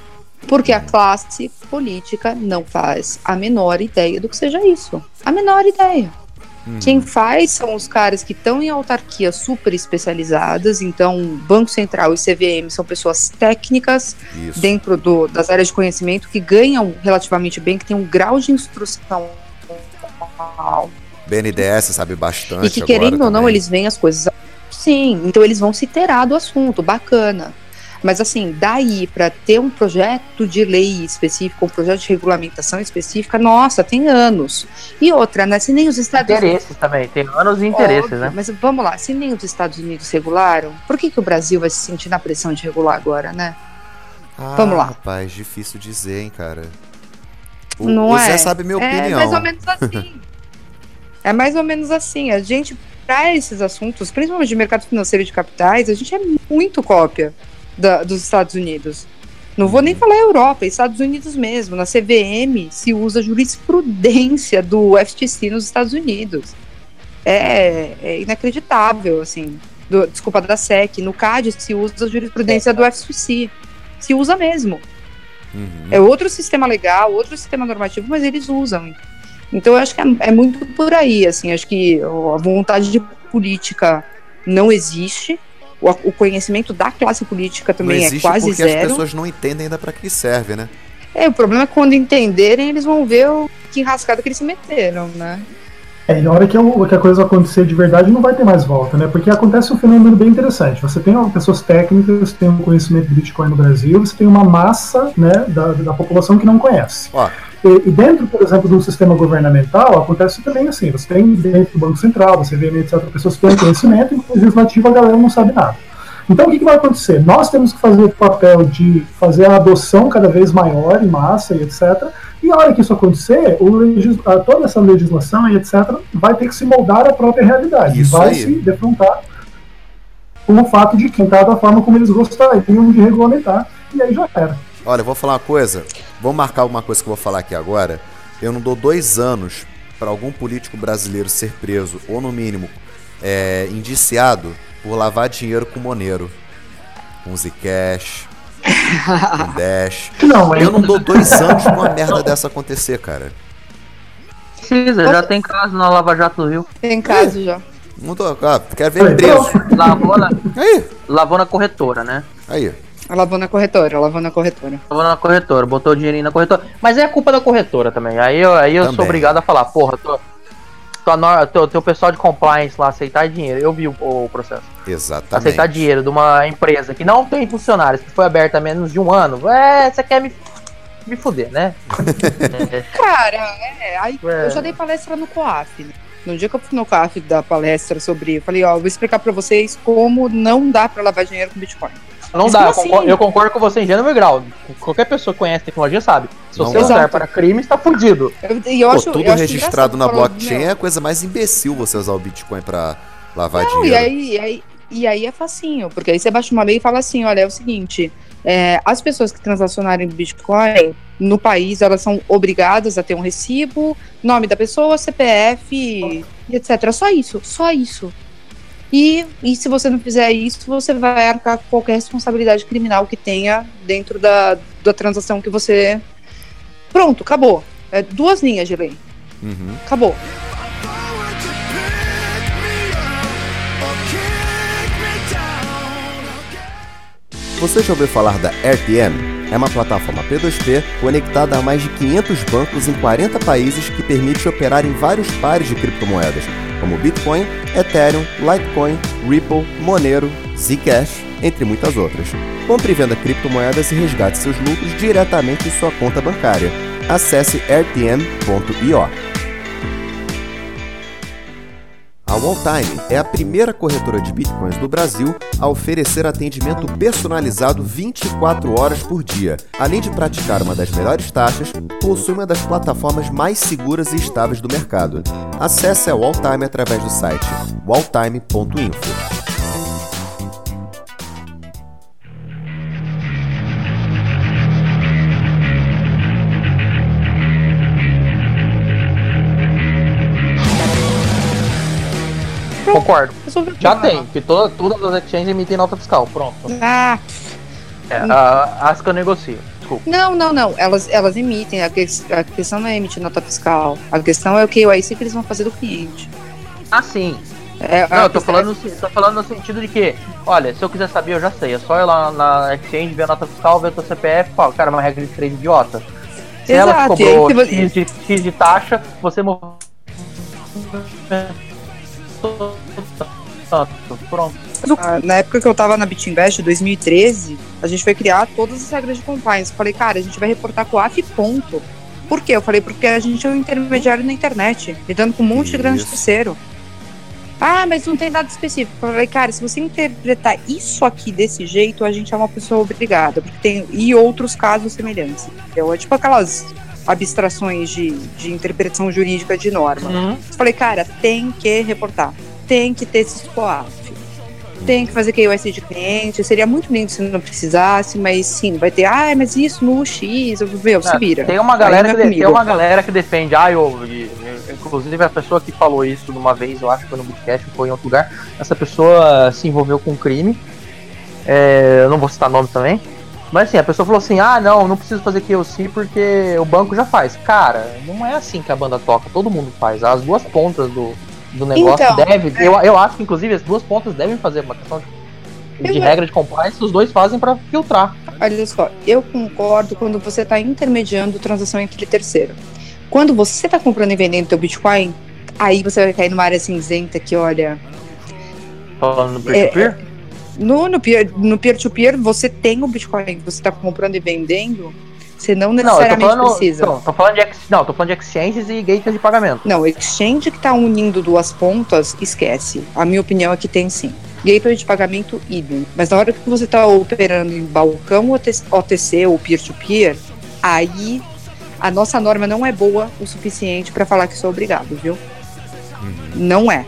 Porque a classe política não faz a menor ideia do que seja isso. A menor ideia. Quem faz são os caras que estão em autarquias super especializadas, então Banco Central e CVM são pessoas técnicas isso. dentro do, das áreas de conhecimento que ganham relativamente bem, que tem um grau de instrução BNDES sabe bastante. E que querendo ou não, eles veem as coisas Sim, então eles vão se terar do assunto, bacana. Mas assim, daí para ter um projeto de lei específico, um projeto de regulamentação específica, nossa, tem anos. E outra, né? Se nem os Estados Interesses Unidos... também, tem anos e interesses, Óbvio, né? Mas vamos lá, se nem os Estados Unidos regularam, por que, que o Brasil vai se sentir na pressão de regular agora, né? Ah, vamos lá. Rapaz, difícil dizer, hein, cara. O, Não você é? sabe minha opinião. É mais ou menos assim. é mais ou menos assim. A gente para esses assuntos, principalmente de mercado financeiro e de capitais, a gente é muito cópia da, dos Estados Unidos. Não vou nem falar Europa, é Estados Unidos mesmo. Na CVM se usa jurisprudência do FTC nos Estados Unidos. É, é inacreditável, assim. Do, desculpa, da SEC. No CAD se usa a jurisprudência do FTC. Se usa mesmo. Uhum. É outro sistema legal, outro sistema normativo, mas eles usam. Então eu acho que é, é muito por aí, assim, acho que a vontade de política não existe, o, o conhecimento da classe política também é quase porque zero. as pessoas não entendem ainda para que serve, né? É, o problema é que quando entenderem, eles vão ver o que enrascada que eles se meteram, né? É, e a hora que, eu, que a coisa acontecer de verdade, não vai ter mais volta, né? Porque acontece um fenômeno bem interessante. Você tem pessoas técnicas, tem um conhecimento de Bitcoin no Brasil, você tem uma massa né, da, da população que não conhece. Ó, e, e, dentro, por exemplo, de um sistema governamental, acontece também assim: você tem dentro do Banco Central, você vê etc., pessoas que têm conhecimento, e no legislativo a galera não sabe nada. Então, o que, que, vai acontecer? Nós temos que fazer o papel de fazer a adoção cada vez maior em massa e etc. E a hora que isso acontecer, toda essa legislação e etc. vai ter que se moldar à própria realidade. Isso vai aí. se defrontar com o fato de que entrar da forma como eles gostariam de regulamentar. E aí já era. Olha, eu vou falar uma coisa. Vou marcar uma coisa que eu vou falar aqui agora. Eu não dou dois anos para algum político brasileiro ser preso, ou no mínimo é, indiciado, por lavar dinheiro com Moneiro. Com Zcash, com Dash. Não, eu não dou dois anos pra uma merda dessa acontecer, cara. Precisa, já tem caso na Lava Jato do Rio. Tem caso já. Não tô, ah, quer ver preso. Lavou na, Aí. lavou na corretora, né? Aí. Lavou na corretora, lavou na corretora. Lavou na corretora, botou o dinheirinho na corretora. Mas é culpa da corretora também. Aí eu, aí eu sou obrigado a falar, porra, tô, tua, teu, teu pessoal de compliance lá aceitar dinheiro. Eu vi o, o, processo. Exatamente. Aceitar dinheiro de uma empresa que não tem funcionários, que foi aberta há menos de um ano. É, você quer me, me fuder, né? Cara, é, aí é. eu já dei palestra no COAF, né? No dia que eu fui no COAF da palestra sobre, eu falei, ó, vou explicar para vocês como não dá para lavar dinheiro com Bitcoin. Não dá, assim? eu concordo com você em gênero e grau. Qualquer pessoa que conhece tecnologia sabe. Se você não usar para crime, está fudido. Eu, eu acho, Pô, tudo registrado na blockchain é a coisa mais imbecil você usar o Bitcoin para lavar não, dinheiro. E aí, e, aí, e aí é facinho, porque aí você baixa uma lei e fala assim: olha, é o seguinte. É, as pessoas que transacionarem Bitcoin no país, elas são obrigadas a ter um recibo, nome da pessoa, CPF e etc. Só isso, só isso. E, e se você não fizer isso, você vai arcar com qualquer responsabilidade criminal que tenha dentro da, da transação que você. Pronto, acabou. É duas linhas de lei. Uhum. Acabou. Você já ouviu falar da RTM? É uma plataforma P2P conectada a mais de 500 bancos em 40 países que permite operar em vários pares de criptomoedas, como Bitcoin, Ethereum, Litecoin, Ripple, Monero, Zcash, entre muitas outras. Compre e venda criptomoedas e resgate seus lucros diretamente em sua conta bancária. Acesse rtm.io. A Walltime é a primeira corretora de bitcoins do Brasil a oferecer atendimento personalizado 24 horas por dia. Além de praticar uma das melhores taxas, possui uma das plataformas mais seguras e estáveis do mercado. Acesse a Walltime através do site walltime.info. Concordo. Já tem, porque toda, todas as exchanges emitem nota fiscal. Pronto. Ah. É, a, as que eu negocio. Desculpa. Não, não, não. Elas, elas emitem. A, que, a questão não é emitir nota fiscal. A questão é o que KYC que eles vão fazer do cliente. Ah, sim. É, não, eu tô falando, é... tô falando no sentido de que, olha, se eu quiser saber, eu já sei. É só ir lá na exchange, ver a nota fiscal, ver o teu CPF, fala, cara, é uma regra de trade idiota. Se Exato, ela cobrou aí, X, de, X de taxa, você Pronto. Ah, na época que eu tava na BitInvest, 2013, a gente foi criar todas as regras de compliance. Eu falei, cara, a gente vai reportar com o AF ponto. Por quê? Eu falei, porque a gente é um intermediário na internet, lidando com um monte de grande terceiro. Ah, mas não tem nada específico. Eu falei, cara, se você interpretar isso aqui desse jeito, a gente é uma pessoa obrigada. Porque tem. E outros casos semelhantes. Entendeu? É tipo aquelas abstrações de, de interpretação jurídica de norma. Uhum. Eu falei, cara, tem que reportar tem que ter esse SPOAF. Tem que fazer KYC de cliente. Seria muito lindo se não precisasse, mas sim, vai ter, ah, mas isso no X, meu, se vira. Tem uma galera, que, tem uma galera que defende, ah, eu, inclusive a pessoa que falou isso de uma vez, eu acho que foi no podcast, foi em outro lugar, essa pessoa se envolveu com crime. É, eu não vou citar nome também. Mas assim, a pessoa falou assim: ah, não, não preciso fazer QOC porque o banco já faz. Cara, não é assim que a banda toca, todo mundo faz. As duas pontas do, do negócio então, deve. É... Eu, eu acho que, inclusive, as duas pontas devem fazer uma questão de, de regra de compliance, os dois fazem para filtrar. Olha só, eu concordo quando você está intermediando transação entre terceiro. Quando você está comprando e vendendo teu Bitcoin, aí você vai cair numa área cinzenta que, olha. Falando no peer-to-peer? É, no, no peer-to-peer, -peer, você tem o Bitcoin que você está comprando e vendendo você não necessariamente não, falando, precisa. Não, tô falando de, não, tô falando de exchanges e gateways de pagamento. Não, exchange que está unindo duas pontas, esquece. A minha opinião é que tem sim. Gateway de pagamento, idem. Mas na hora que você está operando em balcão OTC ou peer-to-peer, -peer, aí a nossa norma não é boa o suficiente para falar que sou obrigado, viu? Uhum. Não é.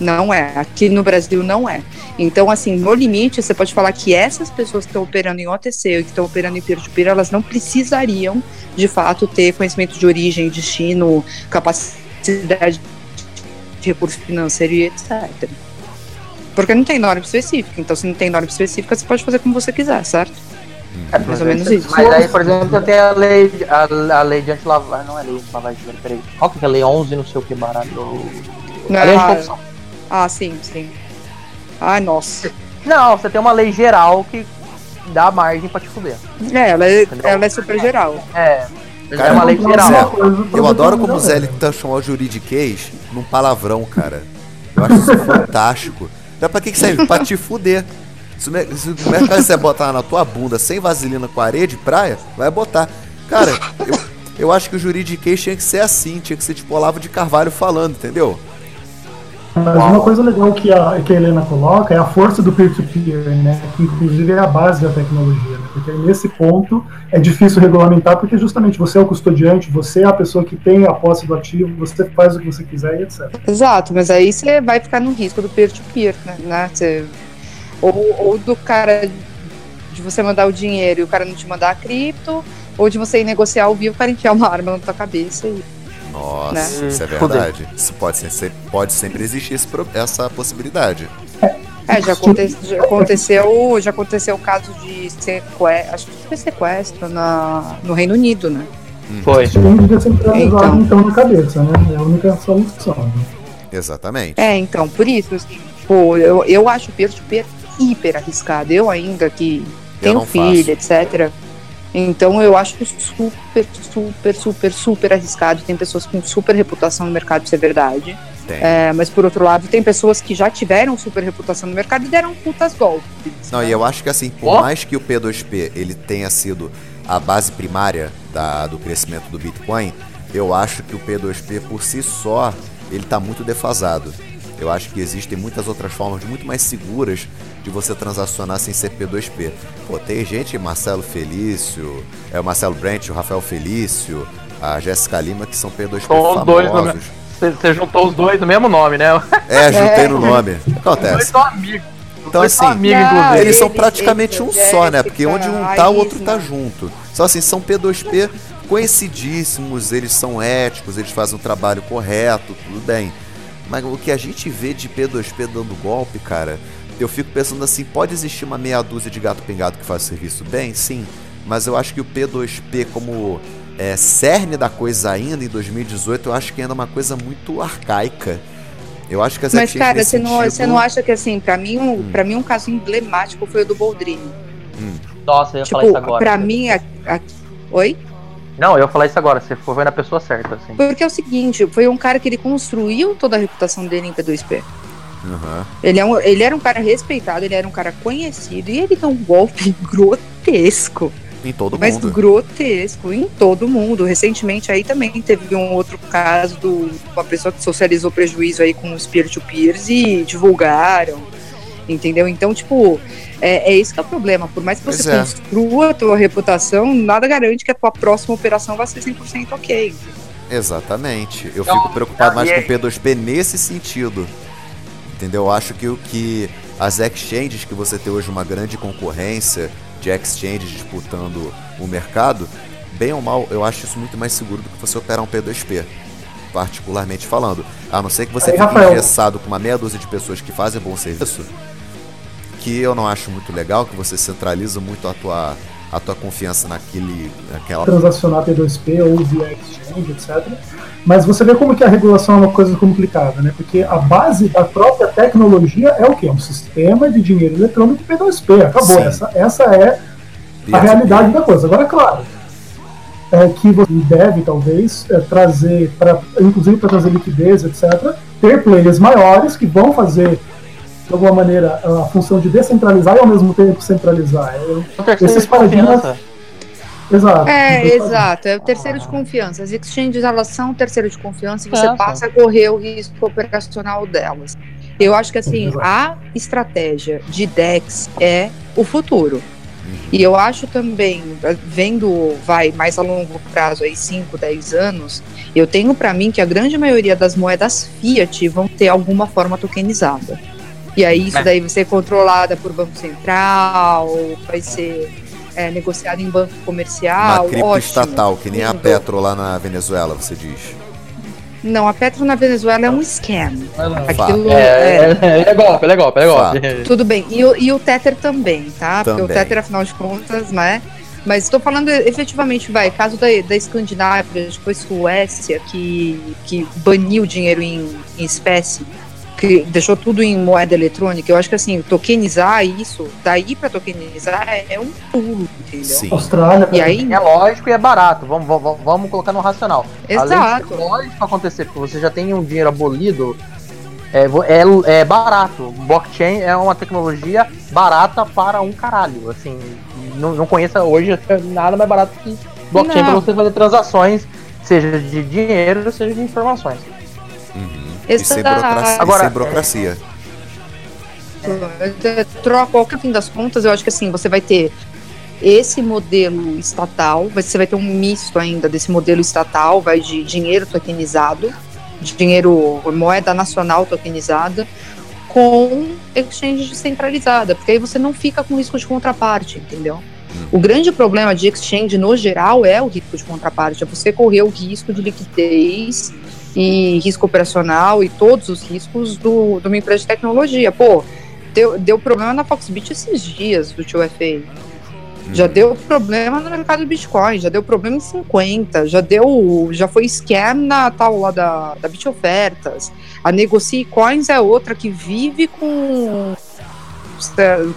Não é. Aqui no Brasil não é. Então, assim, no limite, você pode falar que essas pessoas que estão operando em OTC e que estão operando em peer-to-peer, elas não precisariam, de fato, ter conhecimento de origem, destino, capacidade de recurso financeiro e etc. Porque não tem norma específica. Então, se não tem norma específica, você pode fazer como você quiser, certo? É mais ou menos isso. Mas aí, por exemplo, eu tenho a lei, a, a lei de anti-lavagem, não é lei de lavagem, peraí. Qual que é a lei 11, não sei o que, baralho? A lei de corrupção. Ah, sim, sim. Ai, nossa. Não, você tem uma lei geral que dá margem pra te fuder. É, ela é, ela é super geral. É. Cara, é uma lei geral. eu adoro como o Zé ele tá chamando juridiquês num palavrão, cara. Eu acho isso fantástico. Dá pra que, que serve? Pra te fuder. Se o mercado você botar na tua bunda sem vaselina com areia de praia, vai botar. Cara, eu, eu acho que o juridiquês tinha que ser assim, tinha que ser tipo Olavo de Carvalho falando, entendeu? Mas Uau. uma coisa legal que a, que a Helena coloca é a força do peer-to-peer, -peer, né? Que inclusive é a base da tecnologia. Né? Porque nesse ponto é difícil regulamentar, porque justamente você é o custodiante, você é a pessoa que tem a posse do ativo, você faz o que você quiser e etc. Exato, mas aí você vai ficar no risco do peer-to-peer, -peer, né? Você, ou, ou do cara de você mandar o dinheiro e o cara não te mandar a cripto, ou de você ir negociar ao vivo, o cara enfiar uma arma na tua cabeça e nossa, né? isso é verdade. Isso pode, ser, pode sempre existir esse, essa possibilidade. É, já, aconte, já, aconteceu, já aconteceu o caso de sequestro, acho que foi sequestro na, no Reino Unido, né? Hum. Foi. Isso devia ser então. então na cabeça, né? É a única solução. Né? Exatamente. É, então, por isso, tipo, eu, eu acho o peer-to-peer hiper arriscado. Eu ainda que tenho filho, faço. etc Então eu acho super, super, super, super arriscado. Tem pessoas com super reputação no mercado, isso é verdade. É, mas por outro lado, tem pessoas que já tiveram super reputação no mercado e deram putas golpes. Não, né? e eu acho que assim, por oh. mais que o P2P ele tenha sido a base primária da, do crescimento do Bitcoin, eu acho que o P2P por si só ele está muito defasado. Eu acho que existem muitas outras formas muito mais seguras de você transacionar sem ser P2P. Pô, tem gente, Marcelo Felício, é o Marcelo Brent, o Rafael Felício, a Jéssica Lima, que são P2P São famosos. Você juntou os dois no mesmo nome, né? É, juntei no nome. Acontece. Os dois são amigos. Então, assim, amigos, eles são praticamente um só, né? Porque onde um tá, o outro tá junto. Só assim, são P2P conhecidíssimos, eles são éticos, eles fazem um trabalho correto, tudo bem. Mas o que a gente vê de P2P dando golpe, cara, eu fico pensando assim, pode existir uma meia dúzia de gato pingado que faz serviço bem? Sim. Mas eu acho que o P2P como é, cerne da coisa ainda em 2018, eu acho que ainda é uma coisa muito arcaica. Eu acho que as Mas, cara, você, sentido... não, você não acha que assim, para mim, um, hum. Pra mim um caso emblemático foi o do Boldrini. Hum. Nossa, eu ia tipo, falar isso agora. Pra mim, a, a... Oi? Não, eu ia falar isso agora, você foi na pessoa certa, assim. Porque é o seguinte, foi um cara que ele construiu toda a reputação dele em P2P. Uhum. Ele, é um, ele era um cara respeitado, ele era um cara conhecido e ele deu um golpe grotesco. Em todo mas mundo. Mas grotesco, em todo mundo. Recentemente aí também teve um outro caso de uma pessoa que socializou prejuízo aí com os peer-to-peers e divulgaram, entendeu? Então, tipo, é, é esse que é o problema. Por mais que você é. construa a tua reputação, nada garante que a tua próxima operação vai ser 100% ok. Exatamente. Eu fico preocupado mais com o P2P nesse sentido. Entendeu? Eu acho que o que as exchanges que você tem hoje uma grande concorrência de exchanges disputando o mercado, bem ou mal, eu acho isso muito mais seguro do que você operar um P2P, particularmente falando. A não ser que você Aí, fique engessado com uma meia dúzia de pessoas que fazem bom serviço, que eu não acho muito legal, que você centraliza muito a tua, a tua confiança naquele. Naquela... Transacionar P2P ou via exchange, etc. Mas você vê como que a regulação é uma coisa complicada, né? Porque a base da própria tecnologia é o quê? É um sistema de dinheiro eletrônico P2P. Acabou. Essa, essa é a realidade da coisa. Agora, claro, é que você deve, talvez, é, trazer, pra, inclusive para trazer liquidez, etc., ter players maiores que vão fazer de alguma maneira, a função de descentralizar e ao mesmo tempo centralizar. É, esses paradigmas. Exato. É, exato. É o terceiro de confiança. As exchanges, elas são o terceiro de confiança e você é, passa a correr o risco operacional delas. Eu acho que, assim, exato. a estratégia de DEX é o futuro. E eu acho também, vendo, vai, mais a longo prazo, aí 5, 10 anos, eu tenho para mim que a grande maioria das moedas Fiat vão ter alguma forma tokenizada. E aí isso daí vai ser controlada por Banco Central, vai ser é, negociada em banco comercial. Uma cripto ótimo, estatal, que nem lindo. a Petro lá na Venezuela, você diz. Não, a Petro na Venezuela é um scam. Aquilo é, é, é, golpe, é golpe, é golpe. Tudo bem. E, o, o Tether também, tá? Também. Porque o Tether, afinal de contas, né? Mas estou falando efetivamente, vai, caso da, da Escandinávia, foi Suécia, que, que baniu dinheiro em, em espécie que deixou tudo em moeda eletrônica, eu acho que assim, tokenizar isso, daí para tokenizar é, é, um pulo, entendeu? Sim. Austrália, e aí é lógico e é barato. Vamos, vamos, vamos colocar no racional. Exato. Além de lógico acontecer, porque você já tem um dinheiro abolido, é, é, é barato. Blockchain é uma tecnologia barata para um caralho. Assim, não, não conheça hoje nada mais barato que blockchain para você fazer transações, seja de dinheiro, seja de informações. E sem burocracia. Agora, sem burocracia. É, troca, qualquer fim das contas, eu acho que assim, você vai ter esse modelo estatal, você vai ter um misto ainda desse modelo estatal, vai de dinheiro tokenizado, de dinheiro, moeda nacional tokenizada, com exchange descentralizada, porque aí você não fica com risco de contraparte, entendeu? Hum. O grande problema de exchange no geral é o risco de contraparte, é você correr o risco de liquidez e risco operacional e todos os riscos do, de uma empresa de tecnologia. Pô, deu, deu problema na Foxbit esses dias do tio FA. Já uhum. deu problema no mercado do Bitcoin, já deu problema em 50, já deu, já foi scam na tal lá da, da Bit Ofertas. A Negocie Coins é outra que vive com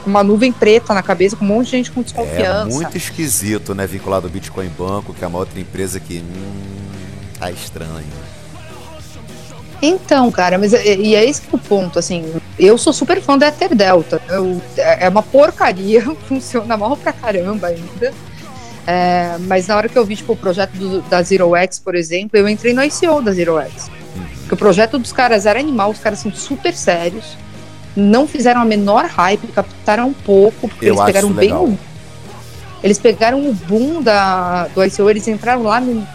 com uma nuvem preta na cabeça, com um monte de gente com desconfiança. É muito esquisito, né? Vinculado ao Bitcoin Banco, que é uma outra empresa que. Hum, tá estranho. Então, cara, mas é, e é esse que é o ponto, assim, eu sou super fã da Ether Delta, eu, é uma porcaria, funciona mal pra caramba ainda, é, mas na hora que eu vi, tipo, o projeto do, da Zero X, por exemplo, eu entrei no ICO da Zero X, porque o projeto dos caras era animal, os caras são super sérios, não fizeram a menor hype, captaram um pouco, porque Eu eles pegaram bem legal. eles pegaram o boom da, do ICO, eles entraram lá no,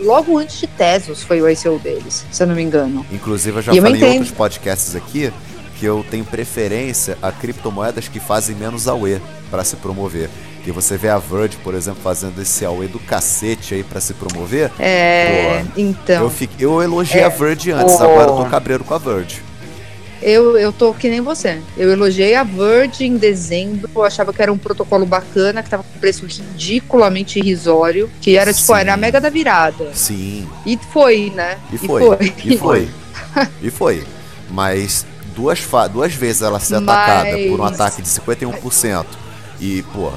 logo antes de Tesos foi o ICO deles, se eu não me engano. Inclusive, eu já E eu falei em entendo. outros podcasts aqui que eu tenho preferência a criptomoedas que fazem menos AUE para se promover. Que você vê a Verge, por exemplo, fazendo esse AUE do cacete aí para se promover. É, então. Eu, fiquei, eu elogiei É, a Verge antes, o- agora eu tô cabreiro com a Verge. Eu, eu tô que nem você. Eu elogiei a Verge em dezembro, eu achava que era um protocolo bacana, que tava com preço ridiculamente irrisório, que era tipo, Sim. era a mega da virada. Sim, E foi, né? e foi. E foi. E foi. Mas duas, duas vezes ela ser atacada por um Mas- ataque de 51%. E, pô,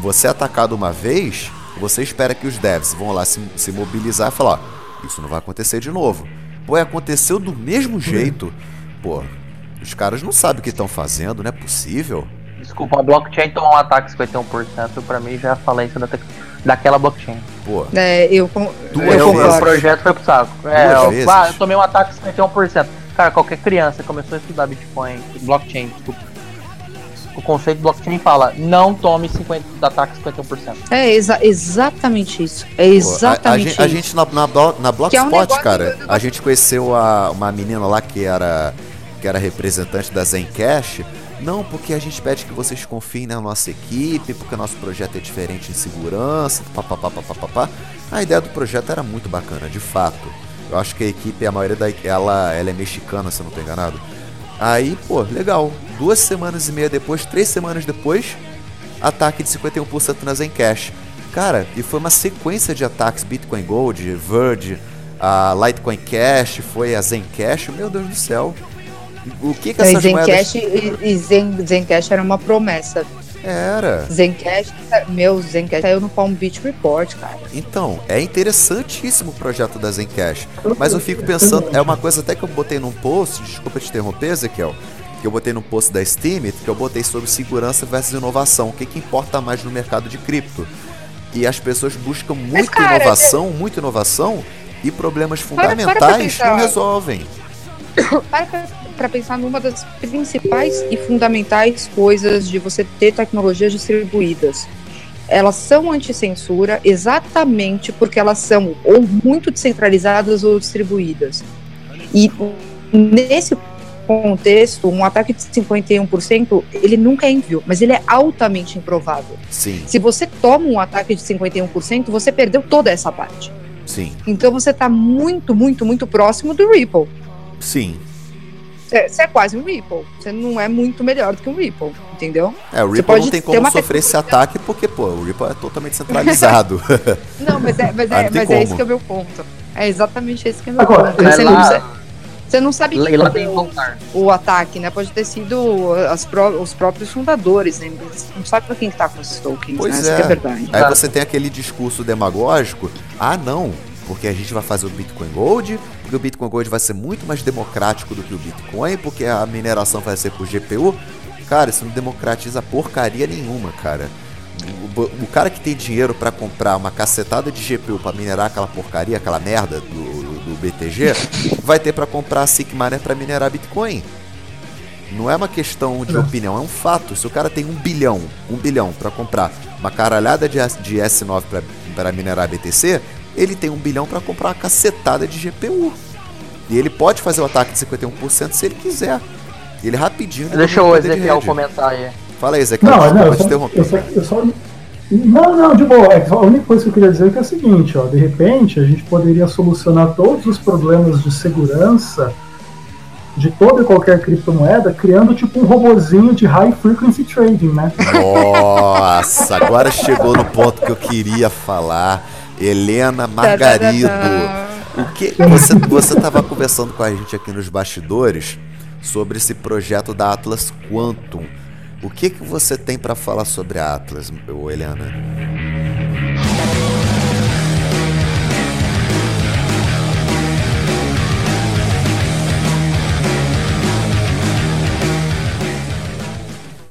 você é atacado uma vez, você espera que os devs vão lá se, se mobilizar e falar: ó, isso não vai acontecer de novo. Pô, e aconteceu do mesmo jeito. Pô, os caras não sabem o que estão fazendo, não é possível. Desculpa, a blockchain tomar um ataque 51%, pra mim já é a falência da daquela blockchain. Pô, É, eu, con- Duas eu vezes. O projeto foi pro saco. É, eu, vezes. ah, eu tomei um ataque 51%. Cara, qualquer criança começou a estudar Bitcoin, blockchain, desculpa. O conceito de blockchain fala, não tome 50, ataque 51%. É exa- exatamente isso. É Pô, a- exatamente a, isso. gente, a gente na, na, na é um cara, a gente conheceu a, uma menina lá que era, que era representante da Zencash. Não, porque a gente pede que vocês confiem na nossa equipe, porque o nosso projeto é diferente em segurança, papapá. A ideia do projeto era muito bacana, de fato. Eu acho que a equipe, a maioria da ela, ela é mexicana, se eu não tô enganado. Aí, pô, legal. Duas semanas e meia depois, três semanas depois, ataque de 51% na Zencash. Cara, e foi uma sequência de ataques, Bitcoin Gold, Verge, a Litecoin Cash, foi a Zencash, meu Deus do céu. O que que É, essas moedas... Zencash e, e Zen, era uma promessa. Era. Zencash, meu, Zencash saiu no Palm Beach Report, cara. Então, é interessantíssimo o projeto da Zencash. Mas eu fico pensando, é uma coisa até que eu botei num post, desculpa te interromper, Ezequiel, que eu botei num post da Steam, que eu botei sobre segurança versus inovação. O que, que importa mais no mercado de cripto? E as pessoas buscam muita cara, inovação, muita inovação, e problemas para fundamentais pensar. não resolvem. Para pra- pra pensar numa das principais e fundamentais coisas de você ter tecnologias distribuídas. Elas são anti-censura exatamente porque elas são ou muito descentralizadas ou distribuídas. E nesse contexto, um ataque de 51%, ele nunca é envio, mas ele é altamente improvável. Sim, Se você toma um ataque de 51%, você perdeu toda essa parte. sim, Então você está muito, muito, muito próximo do Ripple. sim. Você é quase um Ripple. Você não é muito melhor do que um Ripple, entendeu? É, o Você Ripple pode não tem ter como sofrer esse ataque porque, pô, o Ripple é totalmente centralizado. Não, mas é, mas Ah, é, mas é esse que é o meu ponto. É exatamente esse que é o meu Agora, ponto. Você, lá- não, você, não sabe quem voltar. o ataque, né? Pode ter sido as pró- os próprios fundadores, né? Você não sabe pra quem que tá com esses tokens, Pois né? Isso é. que é verdade. Aí você tem aquele discurso demagógico, ah não, porque a gente vai fazer o Bitcoin Gold, porque o Bitcoin Gold vai ser muito mais democrático do que o Bitcoin, porque a mineração vai ser por GPU. Cara, isso não democratiza porcaria nenhuma, cara. O, o- cara que tem dinheiro pra comprar uma cacetada de GPU pra minerar aquela porcaria, aquela merda do, do BTG, vai ter pra comprar a SIC Miner pra minerar Bitcoin. Não é uma questão de É. opinião, é um fato. Se o cara tem um bilhão, um bilhão pra comprar uma caralhada de, S- de S9 pra- pra minerar BTC, ele tem um bilhão pra comprar uma cacetada de GPU. E ele pode fazer o ataque de 51% se ele quiser. Ele rapidinho. ele Deixa domina o de Ezequiel rede. comentar aí. Fala aí, Ezequiel. Não, não, eu só, eu, só, eu só- Não, não, de boa. É a única coisa que eu queria dizer é que é o seguinte, ó. De repente, a gente poderia solucionar todos os problemas de segurança de toda e qualquer criptomoeda criando tipo um robozinho de high frequency trading, né? Nossa, agora chegou no ponto que eu queria falar. Helena Margarido. O que você você estava conversando com a gente aqui nos bastidores sobre esse projeto da Atlas Quantum O que, que você tem para falar sobre a Atlas, Helena?